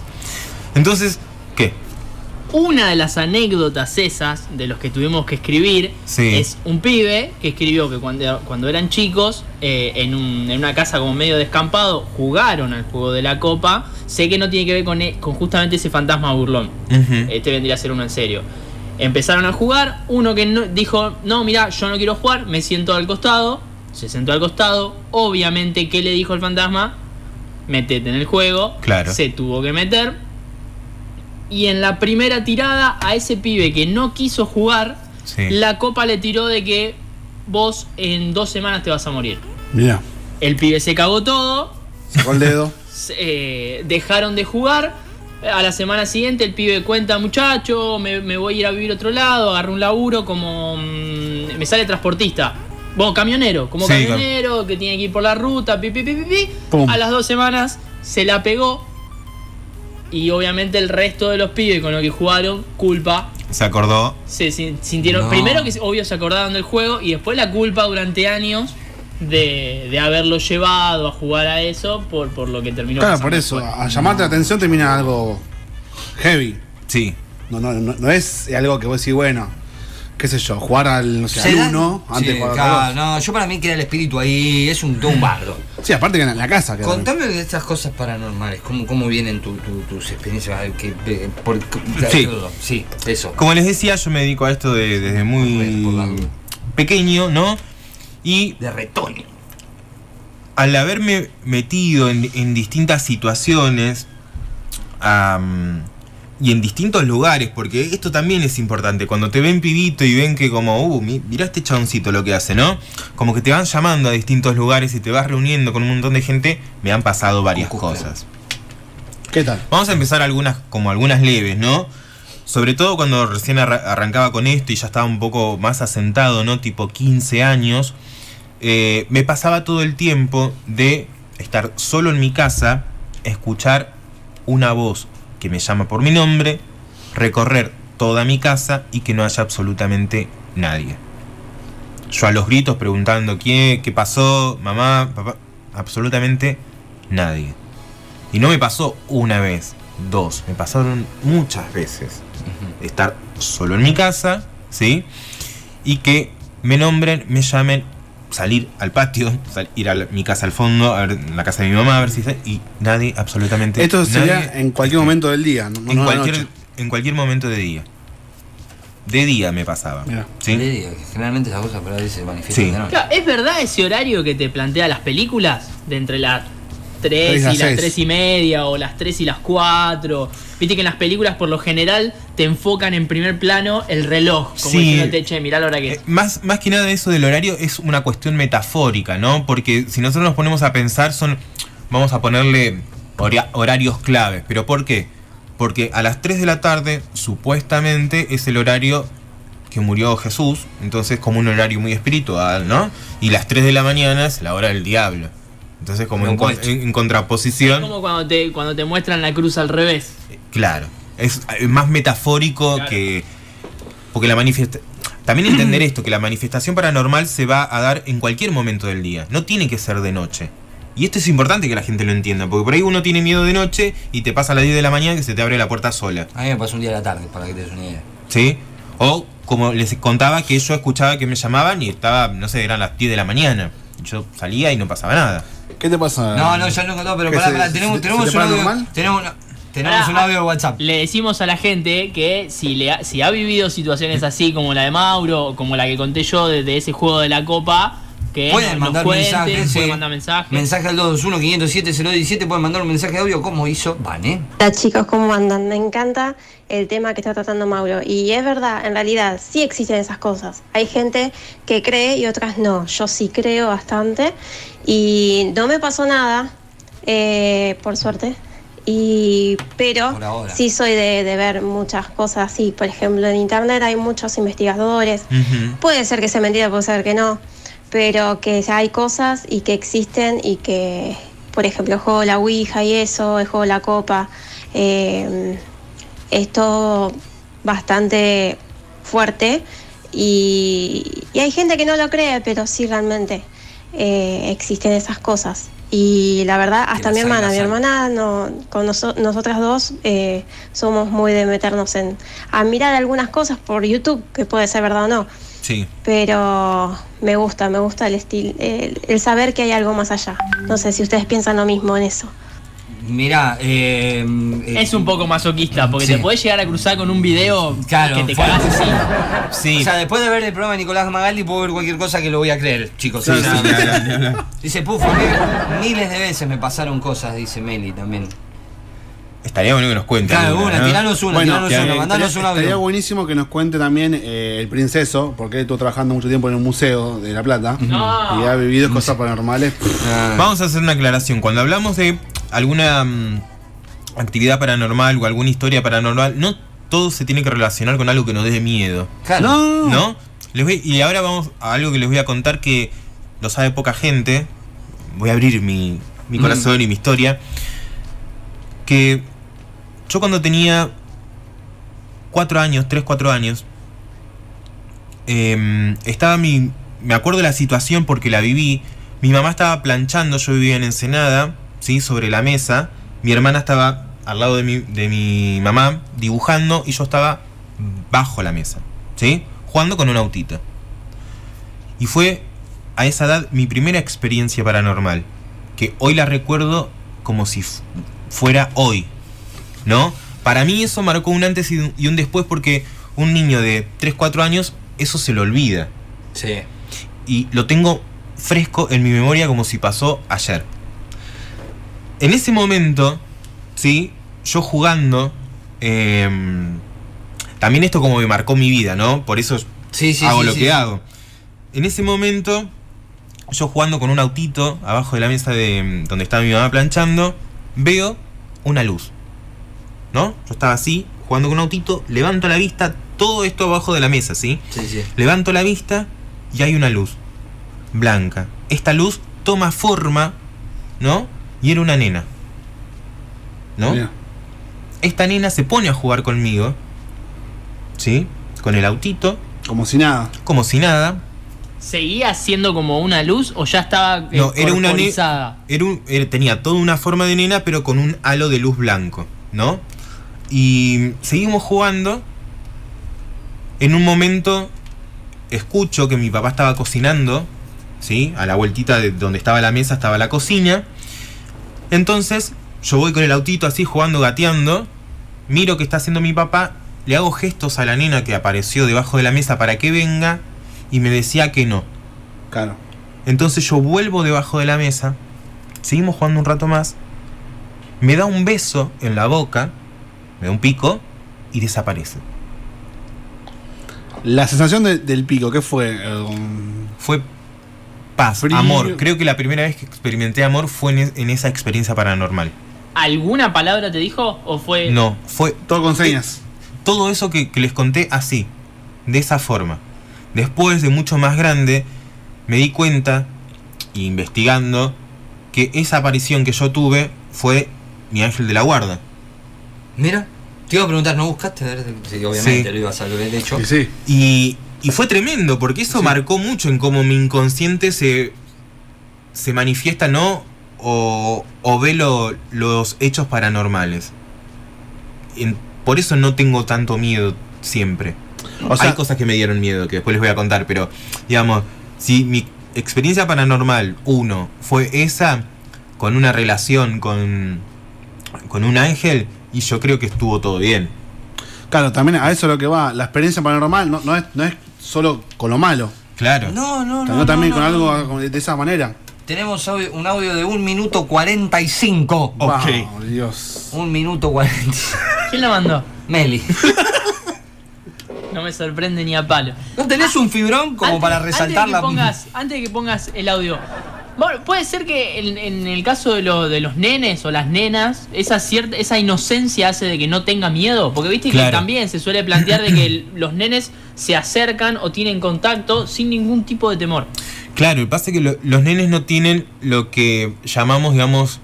Speaker 1: Entonces, ¿qué?
Speaker 4: Una de las anécdotas esas de los que tuvimos que escribir
Speaker 1: Sí.
Speaker 4: es un pibe que escribió que cuando, cuando eran chicos, eh, en, un- en una casa como medio descampado, jugaron al juego de la copa. Sé que no tiene que ver con, e- con justamente ese fantasma burlón.
Speaker 1: Ujú.
Speaker 4: Este vendría a ser uno en serio. Empezaron a jugar, uno que no- dijo, no, mira, yo no quiero jugar, me siento al costado, se sentó al costado, obviamente, ¿qué le dijo el fantasma? Metete en el juego,
Speaker 1: Claro.
Speaker 4: se tuvo que meter, y en la primera tirada a ese pibe que no quiso jugar,
Speaker 1: Sí.
Speaker 4: la copa le tiró de que vos en dos semanas te vas a morir.
Speaker 2: Mira,
Speaker 4: El pibe se cagó todo,
Speaker 2: sacó el dedo.
Speaker 4: eh, dejaron de jugar. A la semana siguiente el pibe cuenta, muchacho, me, me voy a ir a vivir a otro lado, agarré un laburo como... mm, me sale transportista. Bueno, camionero, como
Speaker 1: Sí,
Speaker 4: camionero, que tiene que ir por la ruta, pi, pi, pi, pi. A las dos semanas se la pegó. Y obviamente el resto de los pibes con los que jugaron, culpa.
Speaker 1: Se acordó.
Speaker 4: Se sin- sintieron.
Speaker 3: No.
Speaker 4: Primero que obvio se acordaron del juego y después la culpa durante años de, de haberlo llevado a jugar a eso por, por lo que terminó
Speaker 2: Claro, por eso,
Speaker 4: después.
Speaker 2: a llamarte la atención termina algo heavy.
Speaker 1: Sí.
Speaker 2: No, no, no, no es algo que vos decís, bueno, qué sé yo, jugar al, no sé,
Speaker 3: Se
Speaker 2: al uno antes
Speaker 3: Sí,
Speaker 2: de jugar
Speaker 3: claro,
Speaker 2: al
Speaker 3: no, yo para mí queda el espíritu ahí, es un, todo un bardo.
Speaker 2: Sí, aparte que en la casa. queda.
Speaker 3: Contame de estas cosas paranormales, cómo, cómo vienen tu- tu- tus experiencias. que- por-
Speaker 1: Sí.
Speaker 3: sí, eso.
Speaker 1: Como les decía, yo me dedico a esto de- desde muy pequeño, ¿no? Y
Speaker 3: De retoño.
Speaker 1: al haberme metido en, en distintas situaciones y en distintos lugares, porque esto también es importante, cuando te ven pibito y ven que como, uh, mi- mirá este chaboncito lo que hace, ¿no? Como que te van llamando a distintos lugares y te vas reuniendo con un montón de gente, me han pasado varias cosas.
Speaker 2: ¿Qué tal?
Speaker 1: Vamos a empezar algunas, como algunas leves, ¿no? Sobre todo cuando recién arra- arrancaba con esto y ya estaba un poco más asentado, ¿no? Tipo 15 años. Eh, me pasaba todo el tiempo de estar solo en mi casa, escuchar una voz que me llama por mi nombre, recorrer toda mi casa y que no haya absolutamente nadie. Yo a los gritos preguntando qué, qué pasó, mamá, papá, absolutamente nadie. Y no me pasó una vez, dos, me pasaron muchas veces. Estar solo en mi casa, ¿sí? Y que me nombren, me llamen, salir al patio, sal- ir a la- mi casa al fondo, a ver la casa de mi mamá, a ver si está- y nadie, absolutamente
Speaker 2: Esto sería
Speaker 1: nadie
Speaker 2: en cualquier
Speaker 1: esté.
Speaker 2: momento del día, no, no
Speaker 1: en,
Speaker 2: de la
Speaker 1: cualquier,
Speaker 2: noche.
Speaker 1: en cualquier momento de día. De día me pasaba.
Speaker 2: Mira.
Speaker 1: ¿sí?
Speaker 3: Digo que Generalmente esas cosas por ahí se manifiestan
Speaker 1: Sí.
Speaker 3: de noche.
Speaker 4: Claro, ¿Es verdad ese horario que te plantea las películas? De entre las 3
Speaker 2: Tres
Speaker 4: y las
Speaker 2: seis.
Speaker 4: 3 y media o las 3 y las 4. Viste que en las películas por lo general te enfocan en primer plano el reloj. Como
Speaker 1: Sí.
Speaker 4: diciéndote, che, mirá la hora que
Speaker 1: Eh,
Speaker 4: es.
Speaker 1: más, más que nada eso del horario es una cuestión metafórica, ¿no? Porque si nosotros nos ponemos a pensar son, vamos a ponerle hora- horarios claves, pero ¿por qué? Porque a las 3 de la tarde supuestamente es el horario que murió Jesús, entonces como un horario muy espiritual, ¿no? Y las 3 de la mañana es la hora del diablo. Entonces como en, en- en contraposición...
Speaker 4: como cuando te, cuando te muestran la cruz al revés.
Speaker 1: Claro, es eh, más metafórico
Speaker 4: Claro.
Speaker 1: que... Porque la manifestación... También entender esto, que la manifestación paranormal se va a dar en cualquier momento del día, no tiene que ser de noche. Y esto es importante que la gente lo entienda, porque por ahí uno tiene miedo de noche y te pasa a las 10 de la mañana que se te abre la puerta sola,
Speaker 3: A mí me pasó un día de la tarde, para que te des una idea.
Speaker 1: ¿sí? O como les contaba que yo escuchaba que me llamaban y estaba, no sé, eran las 10 de la mañana. Yo salía y no pasaba nada.
Speaker 2: ¿Qué te pasa?
Speaker 3: No, no, ya no contó, pero
Speaker 2: ¿Qué
Speaker 3: pará, pará, tenemos,
Speaker 2: se-
Speaker 3: tenemos un
Speaker 2: para
Speaker 3: audio.
Speaker 2: normal?
Speaker 3: Tenemos, una- tenemos
Speaker 4: Pará,
Speaker 3: un audio de WhatsApp.
Speaker 4: Le decimos a la gente que si, le ha, si ha vivido situaciones así como la de Mauro o como la que conté yo de, de ese juego de la copa, que
Speaker 3: Pueden mandar mensajes.
Speaker 4: pueden mandar mensajes.
Speaker 3: Mensaje al 221-507-017. Pueden mandar un mensaje de audio. ¿Cómo hizo? Vane.
Speaker 6: Hola chicos, ¿cómo andan? Me encanta el tema que está tratando Mauro. Y es verdad, en realidad sí existen esas cosas. Hay gente que cree y otras no. Yo sí creo bastante. Y no me pasó nada, eh, por suerte. Y, pero sí soy de, de ver muchas cosas así. Por ejemplo, en internet hay muchos investigadores. Puede ser que sea mentira, puede ser que no, pero que hay cosas y que existen y que, por ejemplo, el juego de la Ouija y eso, el juego de la copa, eh, es todo bastante fuerte y, y hay gente que no lo cree, pero sí realmente eh, existen esas cosas. Y la verdad, hasta mi hermana, mi hermana, no, con noso- nosotras dos eh, somos muy de meternos en a mirar algunas cosas por YouTube, que puede ser verdad o no,
Speaker 1: Sí.
Speaker 6: pero me gusta, me gusta el estilo, el, el saber que hay algo más allá. No sé si ustedes piensan lo mismo en eso.
Speaker 3: Mirá, eh, eh,
Speaker 4: Es un poco masoquista, porque
Speaker 3: Sí.
Speaker 4: te podés llegar a cruzar con un video
Speaker 3: Claro,
Speaker 4: que te cagás así.
Speaker 1: Sí.
Speaker 3: O sea, después de ver el programa de Nicolás Magaldi, puedo ver cualquier cosa que lo voy a creer, chicos.
Speaker 1: Sí.
Speaker 3: Dice, puf, miles de veces me pasaron cosas, dice Meli también.
Speaker 1: Estaría bueno que nos cuenten.
Speaker 3: Claro,
Speaker 1: alguna,
Speaker 3: una,
Speaker 1: ¿no?
Speaker 3: tiranos una,
Speaker 2: Bueno,
Speaker 3: tiranos
Speaker 1: que-
Speaker 3: una, mandanos
Speaker 2: Estaría,
Speaker 3: un
Speaker 2: estaría buenísimo que nos cuente también eh, el princeso, porque él estuvo trabajando mucho tiempo en un museo de La Plata
Speaker 4: No.
Speaker 2: y ha vivido cosas paranormales.
Speaker 3: Ah,
Speaker 1: Vamos a hacer una aclaración. Cuando hablamos de alguna mm, actividad paranormal o alguna historia paranormal, no todo se tiene que relacionar con algo que nos dé miedo.
Speaker 3: claro.
Speaker 2: No,
Speaker 1: ¿No? Les voy- y ahora vamos a algo que les voy a contar que lo sabe poca gente. Voy a abrir mi, mi
Speaker 3: Mm.
Speaker 1: corazón y mi historia. Que yo cuando tenía 4 años, 3, 4 años, em, estaba mi... Me acuerdo de la situación porque la viví. Mi mamá estaba planchando, yo vivía en Ensenada, ¿sí? sobre la mesa. Mi hermana estaba al lado de mi, de mi mamá dibujando y yo estaba bajo la mesa, ¿sí? Jugando con un autito. Y fue a esa edad mi primera experiencia paranormal, que hoy la recuerdo como si fu- fuera hoy, ¿no? Para mí eso marcó un antes y un- y un después porque un niño de 3, 4 años eso se lo olvida
Speaker 3: Sí.
Speaker 1: y lo tengo fresco en mi memoria como si pasó ayer. En ese momento, ¿sí? Yo jugando, em, también esto como me marcó mi vida, ¿no? Por eso
Speaker 3: Sí, sí,
Speaker 1: hago
Speaker 3: sí,
Speaker 1: lo que hago. En ese momento, yo jugando con un autito abajo de la mesa de em, donde estaba mi mamá planchando, veo una luz. ¿No? Yo estaba así, jugando con un autito, levanto la vista, todo esto abajo de la mesa, ¿sí?
Speaker 3: Sí, sí.
Speaker 1: Levanto la vista y hay una luz blanca. Esta luz toma forma, ¿no? Y era una nena. ¿no?
Speaker 2: Mira.
Speaker 1: Esta nena se pone a jugar conmigo, ¿sí? Con el autito,
Speaker 2: Como si nada.
Speaker 1: como si nada.
Speaker 4: ¿Seguía siendo como una luz o ya estaba eh,
Speaker 1: No, era una? Era un- era- tenía toda una forma de nena, pero con un halo de luz blanco, ¿no? Y seguimos jugando. En un momento escucho que mi papá estaba cocinando, ¿sí? A la vueltita de donde estaba la mesa estaba la cocina. Entonces yo voy con el autito así jugando, gateando. Miro que está haciendo mi papá. Le hago gestos a la nena que apareció debajo de la mesa para que venga. Y me decía que no.
Speaker 2: Claro.
Speaker 1: Entonces yo vuelvo debajo de la mesa, seguimos jugando un rato más, me da un beso en la boca, me da un pico y desaparece.
Speaker 2: La sensación de- del pico, ¿qué fue? Eh,
Speaker 1: Fue paz,
Speaker 2: Frío.
Speaker 1: amor. Creo que la primera vez que experimenté amor fue en, es- en esa experiencia paranormal.
Speaker 4: ¿Alguna palabra te dijo o fue
Speaker 1: No, fue
Speaker 2: todo con señas.
Speaker 1: todo eso que, que les conté así, de esa forma. Después de mucho más grande, me di cuenta, investigando, que esa aparición que yo tuve fue mi ángel de la guarda.
Speaker 3: Mira, te iba a preguntar, ¿no buscaste? A ver, Sí, obviamente
Speaker 1: Sí.
Speaker 3: lo ibas a haber hecho.
Speaker 2: Sí, sí.
Speaker 1: Y, y fue tremendo, porque eso
Speaker 3: Sí.
Speaker 1: marcó mucho en cómo mi inconsciente se, se manifiesta, ¿no? O, o ve lo- los hechos paranormales. En- por eso no tengo tanto miedo siempre.
Speaker 2: O sea,
Speaker 1: Hay cosas que me dieron miedo, que después les voy a contar, pero digamos, si mi experiencia paranormal, uno, fue esa, con una relación con, con un ángel, y yo creo que estuvo todo bien.
Speaker 2: claro, también a eso es lo que va. La experiencia paranormal no, no, es, no es solo con lo malo.
Speaker 1: Claro.
Speaker 3: No, no, no.
Speaker 2: Yo también
Speaker 3: no,
Speaker 2: con
Speaker 3: no,
Speaker 2: algo
Speaker 3: no.
Speaker 2: de de esa manera.
Speaker 3: Tenemos un audio de 1 minuto 45.
Speaker 1: Ok.
Speaker 2: Wow, Dios.
Speaker 3: 1 minuto 45.
Speaker 4: ¿Quién lo mandó?
Speaker 3: Meli.
Speaker 4: No me sorprende ni a palo.
Speaker 3: ¿No tenés un fibrón como
Speaker 4: Antes-
Speaker 3: para resaltar
Speaker 4: antes de
Speaker 3: la.
Speaker 4: que pongas, antes de que pongas el audio. Bueno, puede ser que en, en el caso de, lo- de los nenes o las nenas, esa cierta, esa inocencia hace de que no tenga miedo. Porque viste que también se suele plantear de que el- los nenes se acercan o tienen contacto sin ningún tipo de temor.
Speaker 1: Claro, el pasa es que lo- los nenes no tienen lo que llamamos, digamos,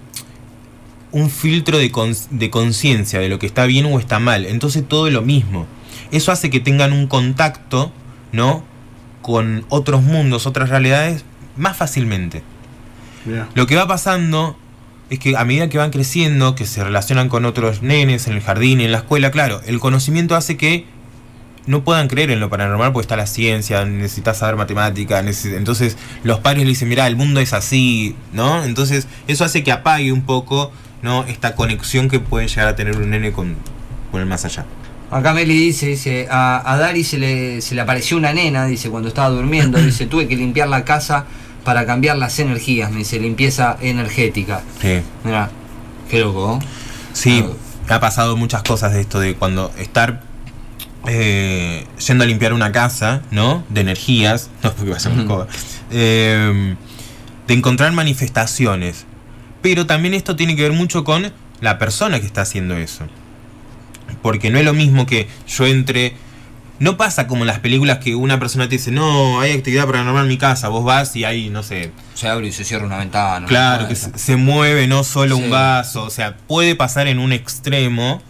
Speaker 1: un filtro de cons- de conciencia de lo que está bien o está mal. Entonces todo es lo mismo. Eso hace que tengan un contacto, ¿no? Con otros mundos, otras realidades, más fácilmente. Lo que va pasando es que a medida que van creciendo, que se relacionan con otros nenes en el jardín y en la escuela, claro, el conocimiento hace que no puedan creer en lo paranormal porque está la ciencia, necesitas saber matemática, entonces los padres le dicen, mira, el mundo es así, ¿no? Entonces eso hace que apague un poco, ¿no? Esta conexión que puede llegar a tener un nene con, con el más allá.
Speaker 3: Acá Meli dice, dice, a, a Dari se le, se le apareció una nena, dice, cuando estaba durmiendo, dice, tuve que limpiar la casa para cambiar las energías, me dice, limpieza energética.
Speaker 1: Sí.
Speaker 3: Mira, qué loco.
Speaker 1: Sí,
Speaker 3: Ah.
Speaker 1: ha pasado muchas cosas de esto, de cuando estar eh, yendo a limpiar una casa, ¿no? De energías, no porque va a ser una escoba, eh, de encontrar manifestaciones. Pero también esto tiene que ver mucho con la persona que está haciendo eso. Porque no es lo mismo que yo entre... No pasa como en las películas que una persona te dice, no, hay actividad paranormal en mi casa, vos vas y hay, no sé,
Speaker 3: Se abre y se cierra una ventana.
Speaker 1: Claro,
Speaker 3: una
Speaker 1: que se, se mueve no solo
Speaker 3: Sí.
Speaker 1: un vaso, o sea, puede pasar en un extremo,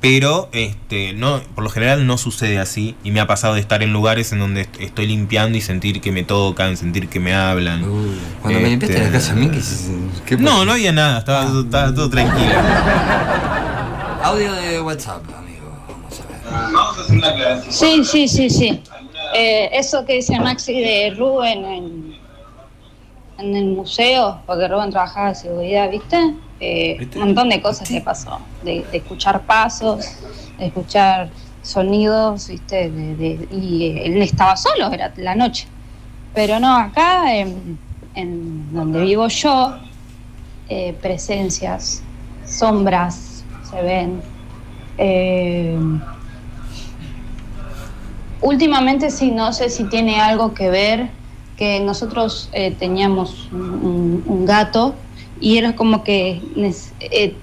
Speaker 1: pero este no por lo general no sucede así y me ha pasado de estar en lugares en donde est- estoy limpiando y sentir que me tocan, sentir que me hablan.
Speaker 3: Uh, cuando me limpiaste la
Speaker 1: Este,
Speaker 3: casa a mí, ¿qué,
Speaker 1: No, no había nada, estaba, todo- estaba todo tranquilo.
Speaker 3: Audio de WhatsApp,
Speaker 7: Sí, sí, sí, sí. Eh, eso que dice Maxi de Rubén en, en el museo, porque Rubén trabajaba de seguridad, ¿viste? Eh,
Speaker 2: ¿Viste?
Speaker 7: Un montón de cosas le pasó, de, de escuchar pasos, de escuchar sonidos, ¿viste? De- de- y él estaba solo, era la noche. Pero no, acá en, en donde vivo yo, eh, presencias, sombras se ven. Eh, Últimamente sí, no sé si tiene algo que ver que nosotros eh, teníamos un, gato y era como que eh,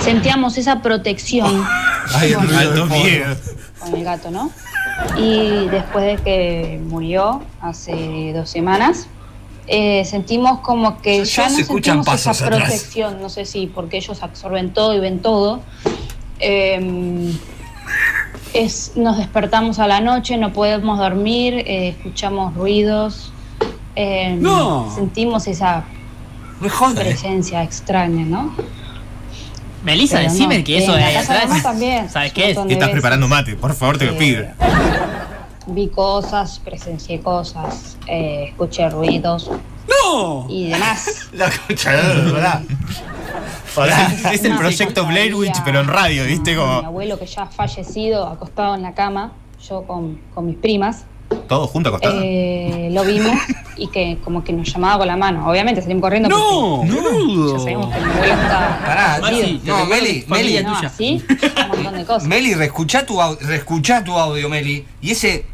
Speaker 7: sentíamos esa protección
Speaker 3: Ay,
Speaker 7: con,
Speaker 1: Alto miedo.
Speaker 7: con el gato, ¿no? Y después de que murió hace dos semanas, eh, sentimos como que
Speaker 3: Ya
Speaker 7: ya no
Speaker 3: se escuchan
Speaker 7: sentimos esa
Speaker 3: atrás.
Speaker 7: protección, no sé si porque ellos absorben todo y ven todo. Eh, es, nos despertamos a la noche, no podemos dormir, eh, escuchamos ruidos, eh,
Speaker 2: No.
Speaker 7: sentimos esa presencia extraña, ¿no?
Speaker 4: Melissa,
Speaker 7: Pero
Speaker 4: decime
Speaker 7: no,
Speaker 4: que eso de atrás.
Speaker 7: mamá también,
Speaker 4: ¿Sabes qué es?
Speaker 7: de
Speaker 1: Estás preparando mate, por favor, te lo
Speaker 7: Eh,
Speaker 1: pido.
Speaker 7: Vi cosas, presencié cosas, eh, escuché ruidos
Speaker 2: ¡No!
Speaker 7: y demás.
Speaker 3: La cuchara, ¿verdad?
Speaker 1: Es el proyecto Blair Witch, pero en radio, ¿viste?
Speaker 7: Mi
Speaker 1: Como
Speaker 7: abuelo que ya ha fallecido, acostado en la cama, yo con, con mis primas,
Speaker 1: todo junto acostado.
Speaker 7: eh, lo vimos y que como que nos llamaba con la mano. Obviamente salimos corriendo
Speaker 2: ¡No!
Speaker 7: porque ya sabemos que mi abuelo está
Speaker 3: Pará,
Speaker 4: te
Speaker 3: no, Meli, Meli.
Speaker 7: No,
Speaker 4: tuya.
Speaker 7: así, un montón de cosas.
Speaker 3: Meli, reescuchá tu, reescuchá tu audio, Meli. Y ese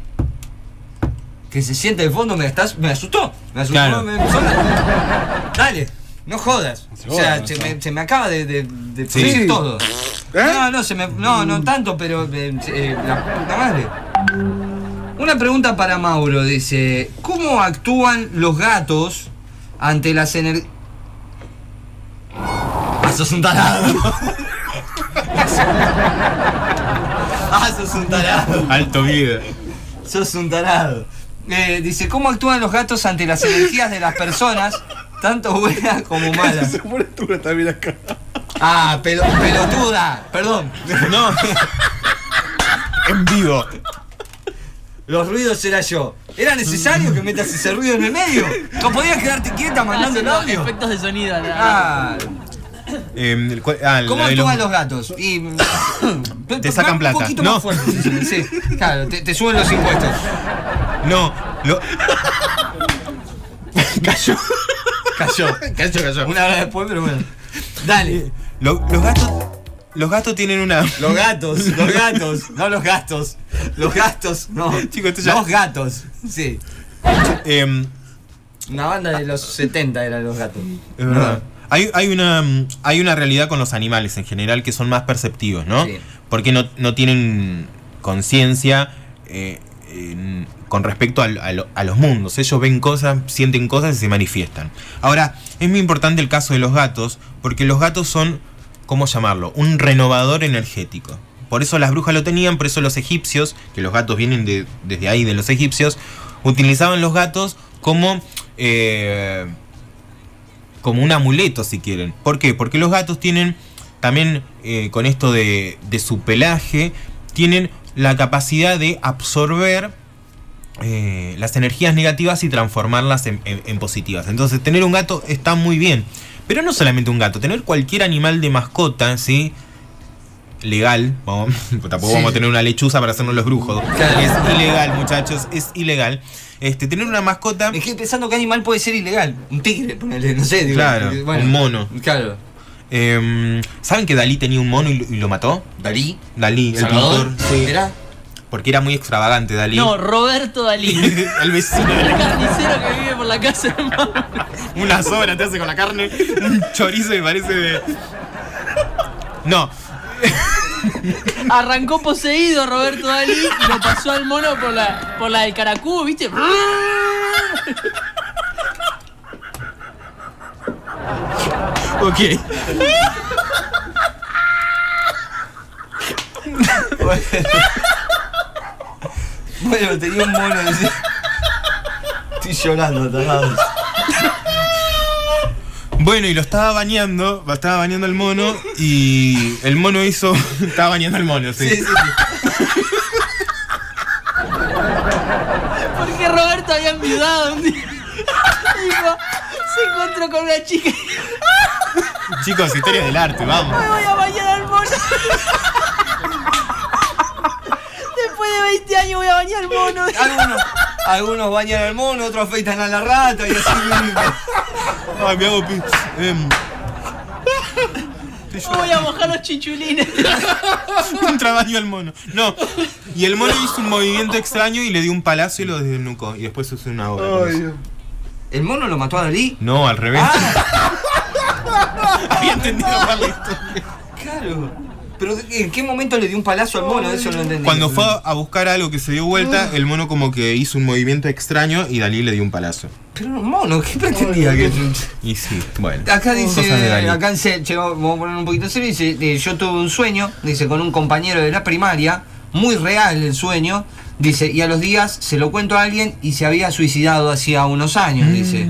Speaker 3: que se siente de fondo me, estás, me asustó. Me asustó.
Speaker 1: Claro.
Speaker 3: me- sola. Dale, no jodas.
Speaker 2: se
Speaker 3: O sea,
Speaker 2: joda,
Speaker 3: se
Speaker 2: no.
Speaker 3: me, se me acaba de, de, de
Speaker 1: Sí.
Speaker 3: todo.
Speaker 2: ¿Eh?
Speaker 3: No, no, se me, no, no tanto, pero eh, eh, la puta madre. Una pregunta para Mauro, dice, ¿cómo actúan los gatos ante las energías... Ah, sos un tarado. ah, sos un tarado.
Speaker 1: Alto miedo.
Speaker 3: Sos un tarado. Eh, dice, ¿cómo actúan los gatos ante las energías de las personas, tanto buenas como malas?
Speaker 2: Se pone dura también acá.
Speaker 3: Ah, pelo- pelotuda, perdón.
Speaker 1: No. en vivo.
Speaker 3: Los ruidos era yo. ¿Era necesario que metas ese ruido en el medio? ¿No podías quedarte quieta mandando el audio?
Speaker 4: efectos de sonido. la-
Speaker 3: Ah,
Speaker 1: Eh, el cual- ah,
Speaker 3: ¿Cómo
Speaker 1: la de los-
Speaker 3: actúan los gatos? Y,
Speaker 1: Te sacan
Speaker 3: Un
Speaker 1: plata.
Speaker 3: poquito
Speaker 1: No.
Speaker 3: más fuerte. sí, sí. Claro, te, te suben los impuestos.
Speaker 1: No, Lo- Cayó.
Speaker 3: Cayó.
Speaker 1: Cayó, cayó.
Speaker 3: Una hora después, pero bueno. Dale.
Speaker 1: Lo- los gatos. Los gatos tienen una.
Speaker 3: Los gatos, los gatos, no los gastos. Los gastos, no.
Speaker 1: Chicos, esto ya-
Speaker 3: Los gatos, sí.
Speaker 1: em,
Speaker 3: Una banda de los 70 eran los gatos.
Speaker 1: Es verdad. Hay, hay, una, mm, hay una realidad con los animales en general que son más perceptivos, ¿no?
Speaker 3: Sí.
Speaker 1: Porque no, no tienen conciencia eh, con respecto a, lo- a los mundos. Ellos ven cosas, sienten cosas y se manifiestan. Ahora, es muy importante el caso de los gatos, porque los gatos son, ¿cómo llamarlo? Un renovador energético. Por eso las brujas lo tenían, por eso los egipcios, que los gatos vienen de- desde ahí, de los egipcios, utilizaban los gatos como... eh, como un amuleto si quieren. ¿Por qué? Porque los gatos tienen también eh, con esto de, de su pelaje, tienen la capacidad de absorber eh, las energías negativas y transformarlas en, en- en positivas. Entonces tener un gato está muy bien. Pero no solamente un gato, tener cualquier animal de mascota, ¿sí? Legal, vamos, tampoco
Speaker 3: Sí.
Speaker 1: vamos a tener una lechuza para hacernos los brujos.
Speaker 3: Claro.
Speaker 1: Es ilegal, muchachos, es ilegal. Este, tener una mascota.
Speaker 3: Me quedé pensando que animal puede ser ilegal. Un tigre, ponele, no sé. digo,
Speaker 1: Claro, un mono.
Speaker 3: Claro.
Speaker 1: Em, ¿Saben que Dalí tenía un mono y lo, y lo mató?
Speaker 3: Dalí.
Speaker 1: Dalí, el
Speaker 3: Salvador.
Speaker 1: pintor. Sí.
Speaker 3: Era.
Speaker 1: Porque era muy extravagante Dalí.
Speaker 4: No, Roberto Dalí.
Speaker 1: el vecino de
Speaker 4: El
Speaker 1: la
Speaker 4: carnicero que vive por la casa de.
Speaker 1: Una sobra te hace con la carne. Un chorizo me parece de. No.
Speaker 4: Arrancó poseído Roberto Dalí y lo pasó al mono por la, por la del Caracú, ¿viste?
Speaker 1: Ok.
Speaker 3: Bueno, tenía un mono. Estoy llorando, tarado.
Speaker 1: Bueno, y lo estaba bañando. Estaba bañando el mono. Y el mono hizo. Estaba bañando el mono, sí.
Speaker 3: Sí, sí, sí.
Speaker 4: Porque Roberto había enviudado un día. Dijo, se encontró con una chica y
Speaker 1: Chicos, historia del arte, vamos.
Speaker 4: me voy a bañar al mono. Después de 20 años voy a bañar al mono.
Speaker 3: Algunos, algunos bañan al mono, otros afeitan a la rata y así.
Speaker 1: Ay, me hago pi- em,
Speaker 4: Voy a mojar los chichulines.
Speaker 1: un trabaño al mono. No. Y el mono hizo un movimiento extraño y le dio un palazo y lo desnucó. Y después hizo una obra. con eso.
Speaker 3: ¿El mono lo mató a Dalí?
Speaker 1: No, al revés.
Speaker 3: Ah.
Speaker 1: Había entendido mal la historia.
Speaker 3: Claro. Pero ¿en qué momento le dio un palazo al mono? Eso no entendí.
Speaker 1: Cuando fue a buscar algo que se dio vuelta, el mono como que hizo un movimiento extraño y Dalí le dio un palazo.
Speaker 3: Pero un mono, ¿qué pretendía que.?
Speaker 1: Y sí, bueno.
Speaker 3: Acá dice, acá dice, vamos a poner un poquito serio, dice, eh, yo tuve un sueño, dice, con un compañero de la primaria, muy real el sueño, dice, y a los días se lo cuento a alguien y se había suicidado hacía unos años, dice.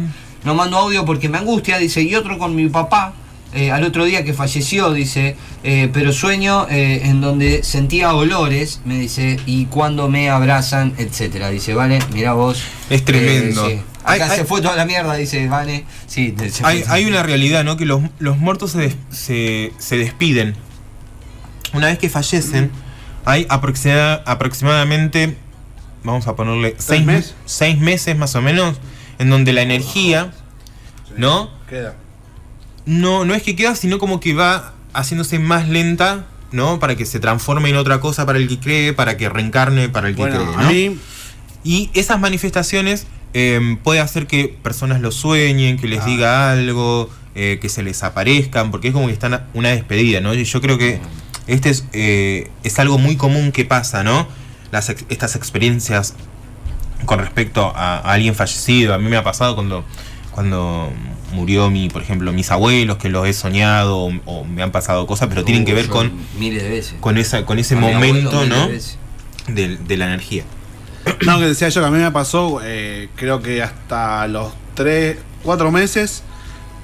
Speaker 3: No mando audio porque me angustia, dice, y otro con mi papá, eh, al otro día que falleció, dice, eh, pero sueño eh, en donde sentía olores, me dice, y cuando me abrazan, etcétera. Dice, vale, mira vos.
Speaker 1: Es tremendo.
Speaker 3: sí.
Speaker 1: Hay-
Speaker 3: Acá
Speaker 1: hay-
Speaker 3: se fue toda la mierda, dice, vale. Sí,
Speaker 1: Hay, hay una realidad, ¿no? Que los, los muertos se, des- se, se despiden. Una vez que fallecen, hay aproxima- aproximadamente, vamos a ponerle, seis,
Speaker 2: meses?
Speaker 1: seis meses más o menos, en donde la energía, ¿no?
Speaker 2: Queda.
Speaker 1: No, no es que queda, sino como que va haciéndose más lenta, ¿no? Para que se transforme en otra cosa para el que cree, para que reencarne para el que
Speaker 2: Bueno,
Speaker 1: cree,
Speaker 2: a
Speaker 1: ¿no?
Speaker 2: mí
Speaker 1: Y esas manifestaciones eh, puede hacer que personas lo sueñen, que les
Speaker 2: Ah.
Speaker 1: diga algo, eh, que se les aparezcan, porque es como que están una despedida, ¿no? Y yo creo que este es, eh, es algo muy común que pasa, ¿no? Las estas experiencias con respecto a, a alguien fallecido. A mí me ha pasado cuando, cuando murió mi, por ejemplo, mis abuelos, que los he soñado o, o me han pasado cosas, pero tienen que ver
Speaker 3: Yo
Speaker 1: con,
Speaker 3: Miles de veces.
Speaker 1: con, esa, con ese
Speaker 3: abuelo
Speaker 1: momento, ¿no?
Speaker 3: de.
Speaker 1: De, de la energía.
Speaker 2: No, que decía yo que a mí me pasó, eh, creo que hasta los 3, 4 meses,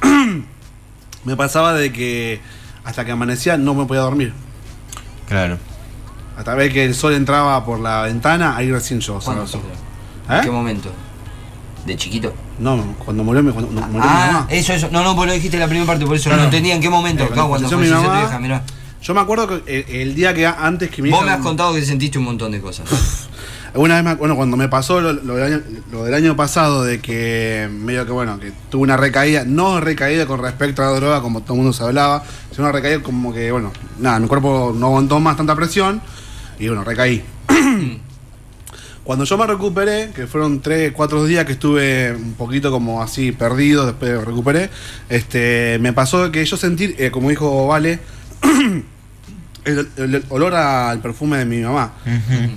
Speaker 2: me pasaba de que hasta que amanecía no me podía dormir.
Speaker 1: Claro.
Speaker 2: Hasta ver que el sol entraba por la ventana, ahí recién yo. ¿Sabes?
Speaker 3: ¿En qué
Speaker 2: ¿Eh?
Speaker 3: momento? ¿De chiquito?
Speaker 2: No, cuando murió, mi- cuando murió mi
Speaker 3: Ah,
Speaker 2: mamá.
Speaker 3: eso, eso. No, no, porque lo dijiste en la primera parte, por eso no,
Speaker 2: Claro.
Speaker 3: entendía en qué momento.
Speaker 2: Eh,
Speaker 3: Acá cuando
Speaker 2: mi
Speaker 3: tu
Speaker 2: mamá,
Speaker 3: vieja, mirá.
Speaker 2: Yo me acuerdo que el, el día que antes que mi
Speaker 3: Vos
Speaker 2: hija-
Speaker 3: me has contado que sentiste un montón de cosas.
Speaker 2: Una vez, me- bueno, cuando me pasó lo, lo del año, lo del año pasado, de que medio que, bueno, que tuve una recaída, no recaída con respecto a la droga, como todo el mundo se hablaba, sino una recaída como que, bueno, nada, mi cuerpo no aguantó más tanta presión y, bueno, recaí. Cuando yo me recuperé, que fueron 3, 4 días que estuve un poquito como así perdido, después me recuperé, este, me pasó que yo sentí, eh, como dijo Vale, el, el olor al perfume de mi mamá.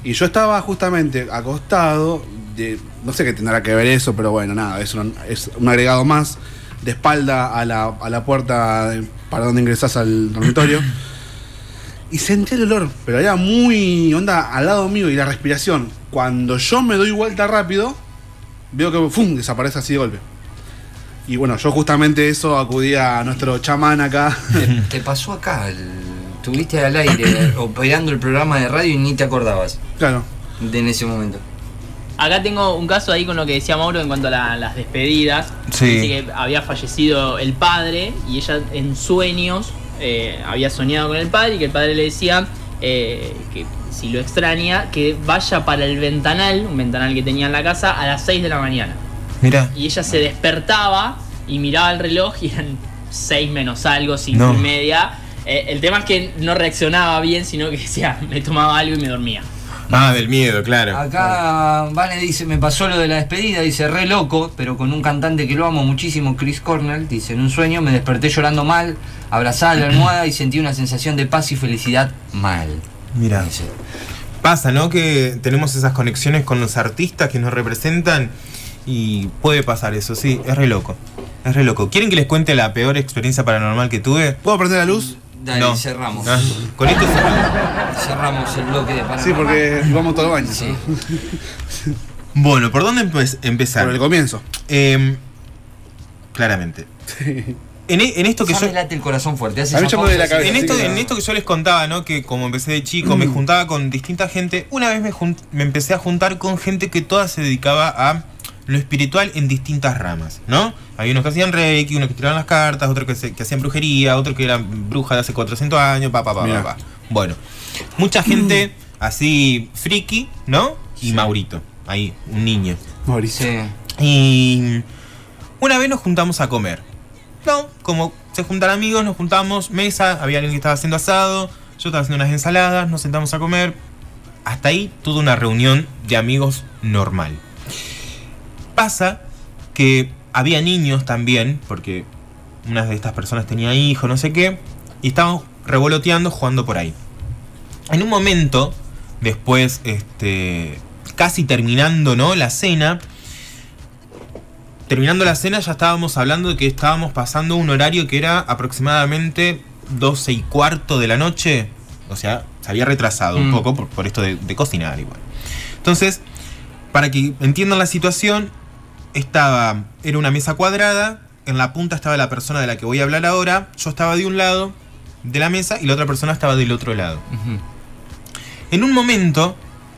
Speaker 2: Y yo estaba justamente acostado, de, no sé qué tendrá que ver eso, pero bueno, nada, es un, es un agregado más, de espalda a la, a la puerta de- para donde ingresás al dormitorio. Y sentí el olor, pero era muy onda al lado mío y la respiración. Cuando yo me doy vuelta rápido, veo que ¡fum! desaparece así de golpe. Y bueno, yo justamente eso acudí a nuestro chamán acá.
Speaker 3: Te, te pasó acá, el- estuviste al aire operando el programa de radio y ni te acordabas
Speaker 2: claro.
Speaker 3: de en ese momento.
Speaker 4: Acá tengo un caso ahí con lo que decía Mauro en cuanto a la- las despedidas.
Speaker 1: Sí.
Speaker 4: Dice que había fallecido el padre y ella en sueños eh, había soñado con el padre y que el padre le decía eh, que si lo extraña, que vaya para el ventanal, un ventanal que tenía en la casa, a las 6 de la mañana.
Speaker 1: Mira.
Speaker 4: Y ella se despertaba y miraba el reloj y eran 6 menos algo, 5
Speaker 1: No.
Speaker 4: y media. Eh, el tema es que no reaccionaba bien, sino que decía, me tomaba algo y me dormía.
Speaker 1: Ah, del miedo, claro.
Speaker 3: Acá Vane dice, me pasó lo de la despedida, dice, re loco, pero con un cantante que lo amo muchísimo, Chris Cornell, dice, en un sueño me desperté llorando mal, abrazada a la almohada y sentí una sensación de paz y felicidad mal.
Speaker 1: Mira. Pasa, ¿no? Que tenemos esas conexiones con los artistas que nos representan y puede pasar eso, sí, es re loco. Es re loco. ¿Quieren que les cuente la peor experiencia paranormal que tuve?
Speaker 2: ¿Puedo prender la luz?
Speaker 3: Dale,
Speaker 1: No.
Speaker 3: cerramos.
Speaker 1: Ah, con esto cerramos.
Speaker 3: Cerramos el bloque de Paranormal.
Speaker 2: Sí, porque vamos todo el baño.
Speaker 3: Sí.
Speaker 1: Bueno, ¿por dónde empe- empezar?
Speaker 2: Por el comienzo.
Speaker 1: Em, claramente. En, e- en esto que
Speaker 3: Ya
Speaker 1: yo...
Speaker 3: me late el corazón fuerte. hace
Speaker 2: A mí
Speaker 3: esa
Speaker 2: ya me duele la
Speaker 3: pausa,
Speaker 2: cabeza.
Speaker 1: En esto, en esto que yo les contaba, ¿no? Que como empecé de chico, me juntaba con distinta gente. Una vez me, me empecé a juntar con gente que toda se dedicaba a lo espiritual en distintas ramas, ¿no? Había unos que hacían reiki, unos que tiraban las cartas, otros que, se- que hacían brujería, otros que eran brujas de hace 400 años, pa, pa, pa,
Speaker 2: Mirá.
Speaker 1: pa, pa. Bueno, mucha gente así friki, ¿no? Y Maurito, ahí, un niño.
Speaker 2: Mauricio.
Speaker 3: Sí.
Speaker 1: Y una vez nos juntamos a comer. Como se juntan amigos, nos juntamos, mesa, había alguien que estaba haciendo asado, yo estaba haciendo unas ensaladas, nos sentamos a comer. Hasta ahí toda una reunión de amigos normal. Pasa que había niños también, porque una de estas personas tenía hijos, no sé qué, y estábamos revoloteando jugando por ahí. En un momento, después, este, casi terminando, ¿no? La cena, terminando la cena ya estábamos hablando de que estábamos pasando un horario que era aproximadamente 12 y cuarto de la noche. O sea, se había retrasado un
Speaker 3: Mm.
Speaker 1: poco por, por esto de, de cocinar igual. Entonces, para que entiendan la situación, estaba, era una mesa cuadrada, en la punta estaba la persona de la que voy a hablar ahora, yo estaba de un lado de la mesa y la otra persona estaba del otro lado. En un momento,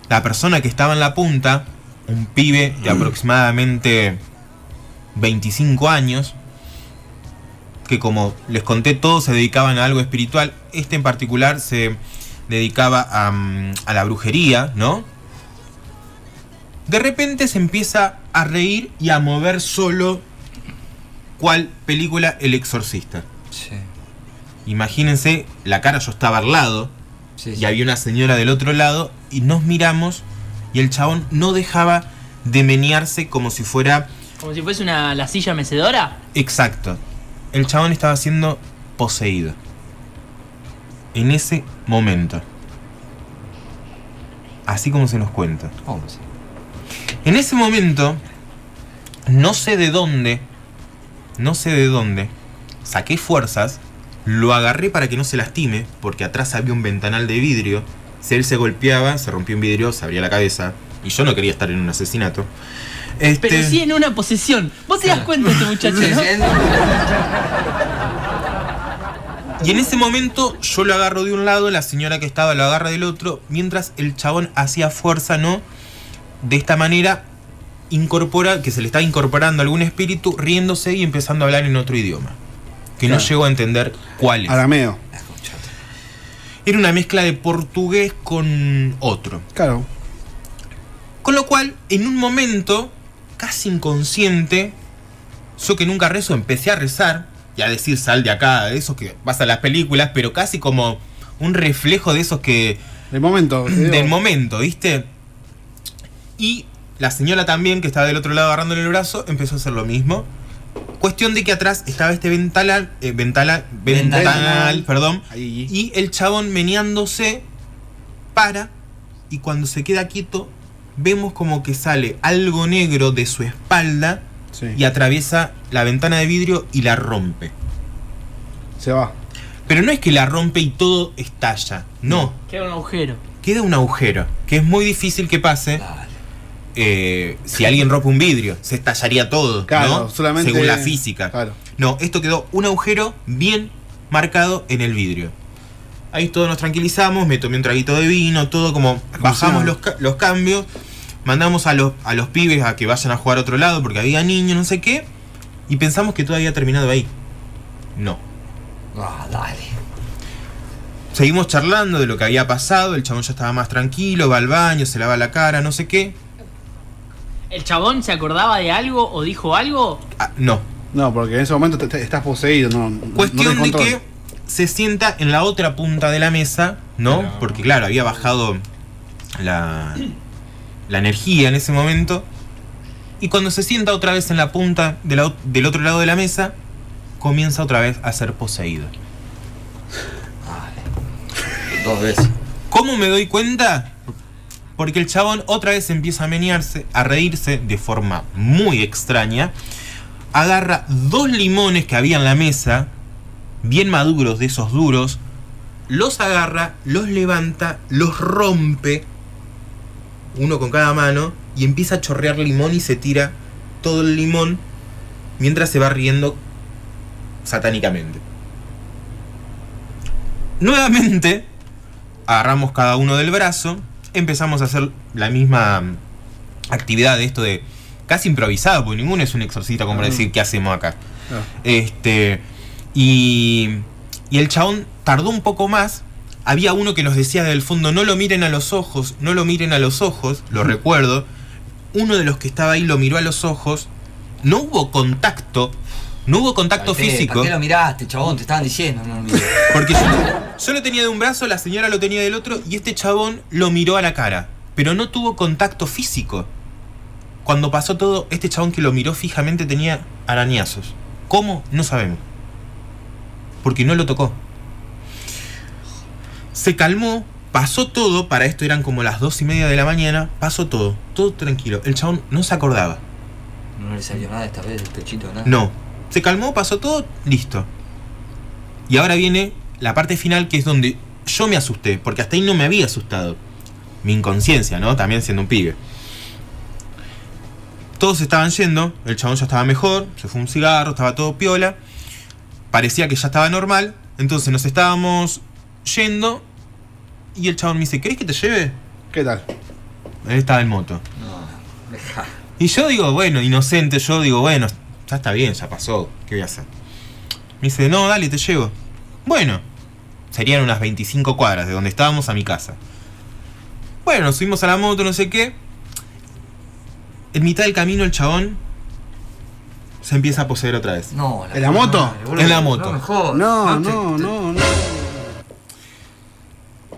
Speaker 1: la persona que estaba en la punta, un pibe de aproximadamente 25 años, que como les conté todos se dedicaban a algo espiritual, este en particular se dedicaba a, a la brujería, ¿no? De repente se empieza a reír y a mover solo cual película El Exorcista.
Speaker 3: Sí.
Speaker 1: Imagínense, la cara yo estaba al lado,
Speaker 3: Sí,
Speaker 1: y había una señora del otro lado y nos miramos y el chabón no dejaba de menearse como si fuera
Speaker 4: Como si fuese una la silla mecedora.
Speaker 1: exacto. El chabón estaba siendo poseído. En ese momento. Así como se nos cuenta.
Speaker 3: Oh, sí.
Speaker 1: En ese momento, no sé de dónde, no sé de dónde, saqué fuerzas, lo agarré para que no se lastime, porque atrás había un ventanal de vidrio. Si él se golpeaba, se rompió un vidrio, se abría la cabeza. Y yo no quería estar en un asesinato. Este,
Speaker 4: Pero sí en una posesión. Vos te das cuenta de este muchacho, ¿no?
Speaker 1: Y en ese momento yo lo agarro de un lado, la señora que estaba lo agarra del otro, mientras el chabón hacía fuerza, ¿no? De esta manera incorpora, que se le está incorporando algún espíritu, riéndose y empezando a hablar en otro idioma. Que no llego a entender cuál es.
Speaker 2: Arameo.
Speaker 1: Era una mezcla de portugués con otro.
Speaker 2: Claro.
Speaker 1: Con lo cual, en un momento, casi inconsciente, yo que nunca rezo, empecé a rezar y a decir sal de acá, de esos que vas a las películas, pero casi como un reflejo de esos que
Speaker 2: El momento.
Speaker 1: del momento, ¿viste? Y la señora también, que estaba del otro lado agarrándole el brazo, empezó a hacer lo mismo. Cuestión de que atrás estaba este ventanal, eh, ventala- ventanal,
Speaker 3: Ventanal.
Speaker 1: perdón,
Speaker 2: Ahí.
Speaker 1: y el chabón meneándose para, y cuando se queda quieto, vemos como que sale algo negro de su espalda
Speaker 2: Sí.
Speaker 1: y atraviesa la ventana de vidrio y la rompe.
Speaker 2: Se va.
Speaker 1: Pero no es que la rompe y todo estalla, no.
Speaker 4: Queda un agujero.
Speaker 1: queda un agujero, que es muy difícil que pase. Eh, si alguien rompe un vidrio, se estallaría todo,
Speaker 2: Claro,
Speaker 1: ¿no?
Speaker 2: solamente.
Speaker 1: Según la física.
Speaker 2: Claro.
Speaker 1: No, esto quedó un agujero bien marcado en el vidrio. Ahí todos nos tranquilizamos, me tomé un traguito de vino, todo como bajamos los, ca- los cambios, mandamos a los, a los pibes a que vayan a jugar a otro lado porque había niños, no sé qué, y pensamos que todo había terminado ahí. No.
Speaker 3: Ah, dale.
Speaker 1: Seguimos charlando de lo que había pasado, el chabón ya estaba más tranquilo, va al baño, se lava la cara, no sé qué.
Speaker 4: ¿El chabón se acordaba de algo o dijo algo?
Speaker 1: Ah, no.
Speaker 2: No, porque en ese momento te- te- estás poseído. No,
Speaker 1: Cuestión de que se sienta en la otra punta de la mesa, ¿no?
Speaker 2: Pero-
Speaker 1: Porque claro, había bajado la, la energía en ese momento. Y cuando se sienta otra vez en la punta de la ot- del otro lado de la mesa, comienza otra vez a ser poseído.
Speaker 3: Dos veces.
Speaker 1: ¿Cómo me doy cuenta? Porque el chabón otra vez empieza a menearse, a reírse de forma muy extraña. Agarra dos limones que había en la mesa, bien maduros, de esos duros. Los agarra, los levanta, los rompe, uno con cada mano, y empieza a chorrear limón y se tira todo el limón mientras se va riendo satánicamente. Nuevamente, agarramos cada uno del brazo, empezamos a hacer la misma mm, actividad de esto de casi improvisado, porque ninguno es un exorcista como para
Speaker 2: Ah.
Speaker 1: decir qué hacemos acá.
Speaker 2: Claro.
Speaker 1: Este y, y el chabón tardó un poco más. Había uno que nos decía del fondo, no lo miren a los ojos, no lo miren a los ojos, lo recuerdo. Uno de los que estaba ahí lo miró a los ojos. No hubo contacto, no hubo contacto físico.
Speaker 3: ¿Para qué lo miraste, chabón? Te estaban diciendo. No, lo miré.
Speaker 1: Porque yo, yo lo tenía de un brazo, la señora lo tenía del otro y este chabón lo miró a la cara. Pero no tuvo contacto físico. Cuando pasó todo, este chabón que lo miró fijamente tenía arañazos. ¿Cómo? No sabemos. Porque no lo tocó. Se calmó, pasó todo, para esto eran como las dos y media de la mañana, pasó todo, todo tranquilo. El chabón no se acordaba.
Speaker 3: No le salió nada esta vez del pechito, nada.
Speaker 1: No. Se calmó, pasó todo, listo. Y ahora viene la parte final que es donde yo me asusté, porque hasta ahí no me había asustado. Mi inconsciencia, ¿no? También siendo un pibe. Todos estaban yendo, el chabón ya estaba mejor, se fue un cigarro, estaba todo piola. Parecía que ya estaba normal, entonces nos estábamos yendo y el chabón me dice, ¿querés que te lleve?
Speaker 2: ¿Qué tal?
Speaker 1: Él estaba en moto.
Speaker 3: No, deja.
Speaker 1: Y yo digo, bueno, inocente, yo digo, bueno, ya está bien, ya pasó, ¿qué voy a hacer? Me dice, no, dale, te llevo. Bueno, serían unas 25 cuadras de donde estábamos a mi casa. Bueno, nos subimos a la moto, no sé qué. En mitad del camino el chabón se empieza a poseer otra vez.
Speaker 3: No,
Speaker 2: ¿En la moto?
Speaker 3: madre, boludo.
Speaker 1: En la moto.
Speaker 3: No me jodas.
Speaker 2: No, no, no.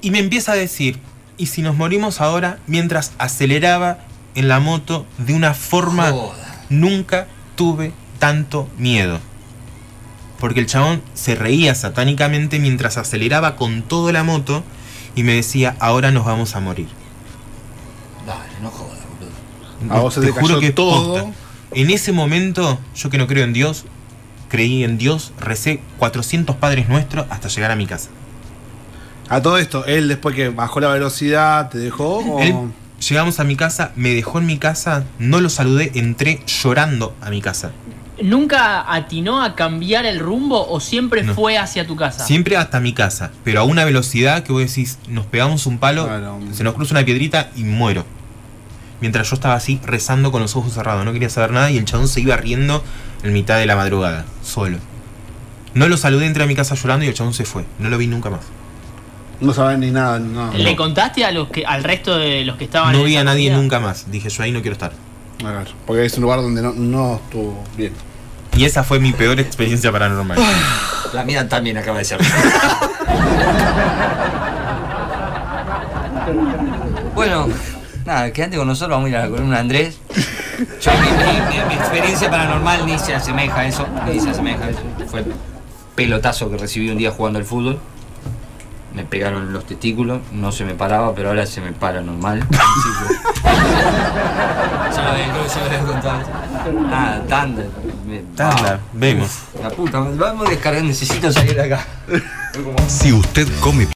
Speaker 1: Y me empieza a decir, ¿y si nos morimos ahora? Mientras aceleraba en la moto de una forma...
Speaker 3: Joda.
Speaker 1: Nunca tuve tanto miedo. Porque el chabón se reía satánicamente mientras aceleraba con toda la moto y me decía, ahora nos vamos a morir.
Speaker 3: Dale, no jodas, boludo.
Speaker 2: A vos se te cayó
Speaker 1: es
Speaker 2: todo.
Speaker 1: posta. En ese momento, yo que no creo en Dios, creí en Dios, recé 400 padres nuestros hasta llegar a mi casa.
Speaker 2: A todo esto, él después que bajó la velocidad, te dejó o.
Speaker 1: Él- llegamos a mi casa, me dejó en mi casa, no lo saludé, entré llorando a mi casa.
Speaker 4: ¿Nunca atinó a cambiar el rumbo o siempre
Speaker 1: No.
Speaker 4: fue hacia tu casa?
Speaker 1: Siempre hasta mi casa, pero a una velocidad que vos decís, nos pegamos un palo,
Speaker 2: Claro.
Speaker 1: se nos cruza una piedrita y muero. Mientras yo estaba así rezando con los ojos cerrados, no quería saber nada y el chabón se iba riendo en mitad de la madrugada, solo. No lo saludé, entré a mi casa llorando y el chabón se fue. No lo vi nunca más.
Speaker 2: No saben ni nada. No,
Speaker 4: ¿Le
Speaker 2: no.
Speaker 4: contaste a los que, al resto de los que estaban
Speaker 1: No vi a nadie nunca más. Dije, yo ahí no quiero estar.
Speaker 2: A ver, porque es un lugar donde no, no estuvo bien.
Speaker 1: Y esa fue mi peor experiencia paranormal.
Speaker 3: La mía también acaba de ser. bueno, nada, quédate con nosotros, vamos a ir a la columna de Andrés. Yo, mi, mi- mi- mi experiencia paranormal ni se asemeja a eso, ni se asemeja a eso. Fue el pelotazo que recibí un día jugando al fútbol. Me pegaron los testículos, no se me paraba, pero ahora se me para normal. ya lo había, ya lo había contado. Nada, tanda. me-
Speaker 1: Tanda, vemos.
Speaker 3: La puta, vamos a descargar, necesito salir de acá.
Speaker 8: Si usted come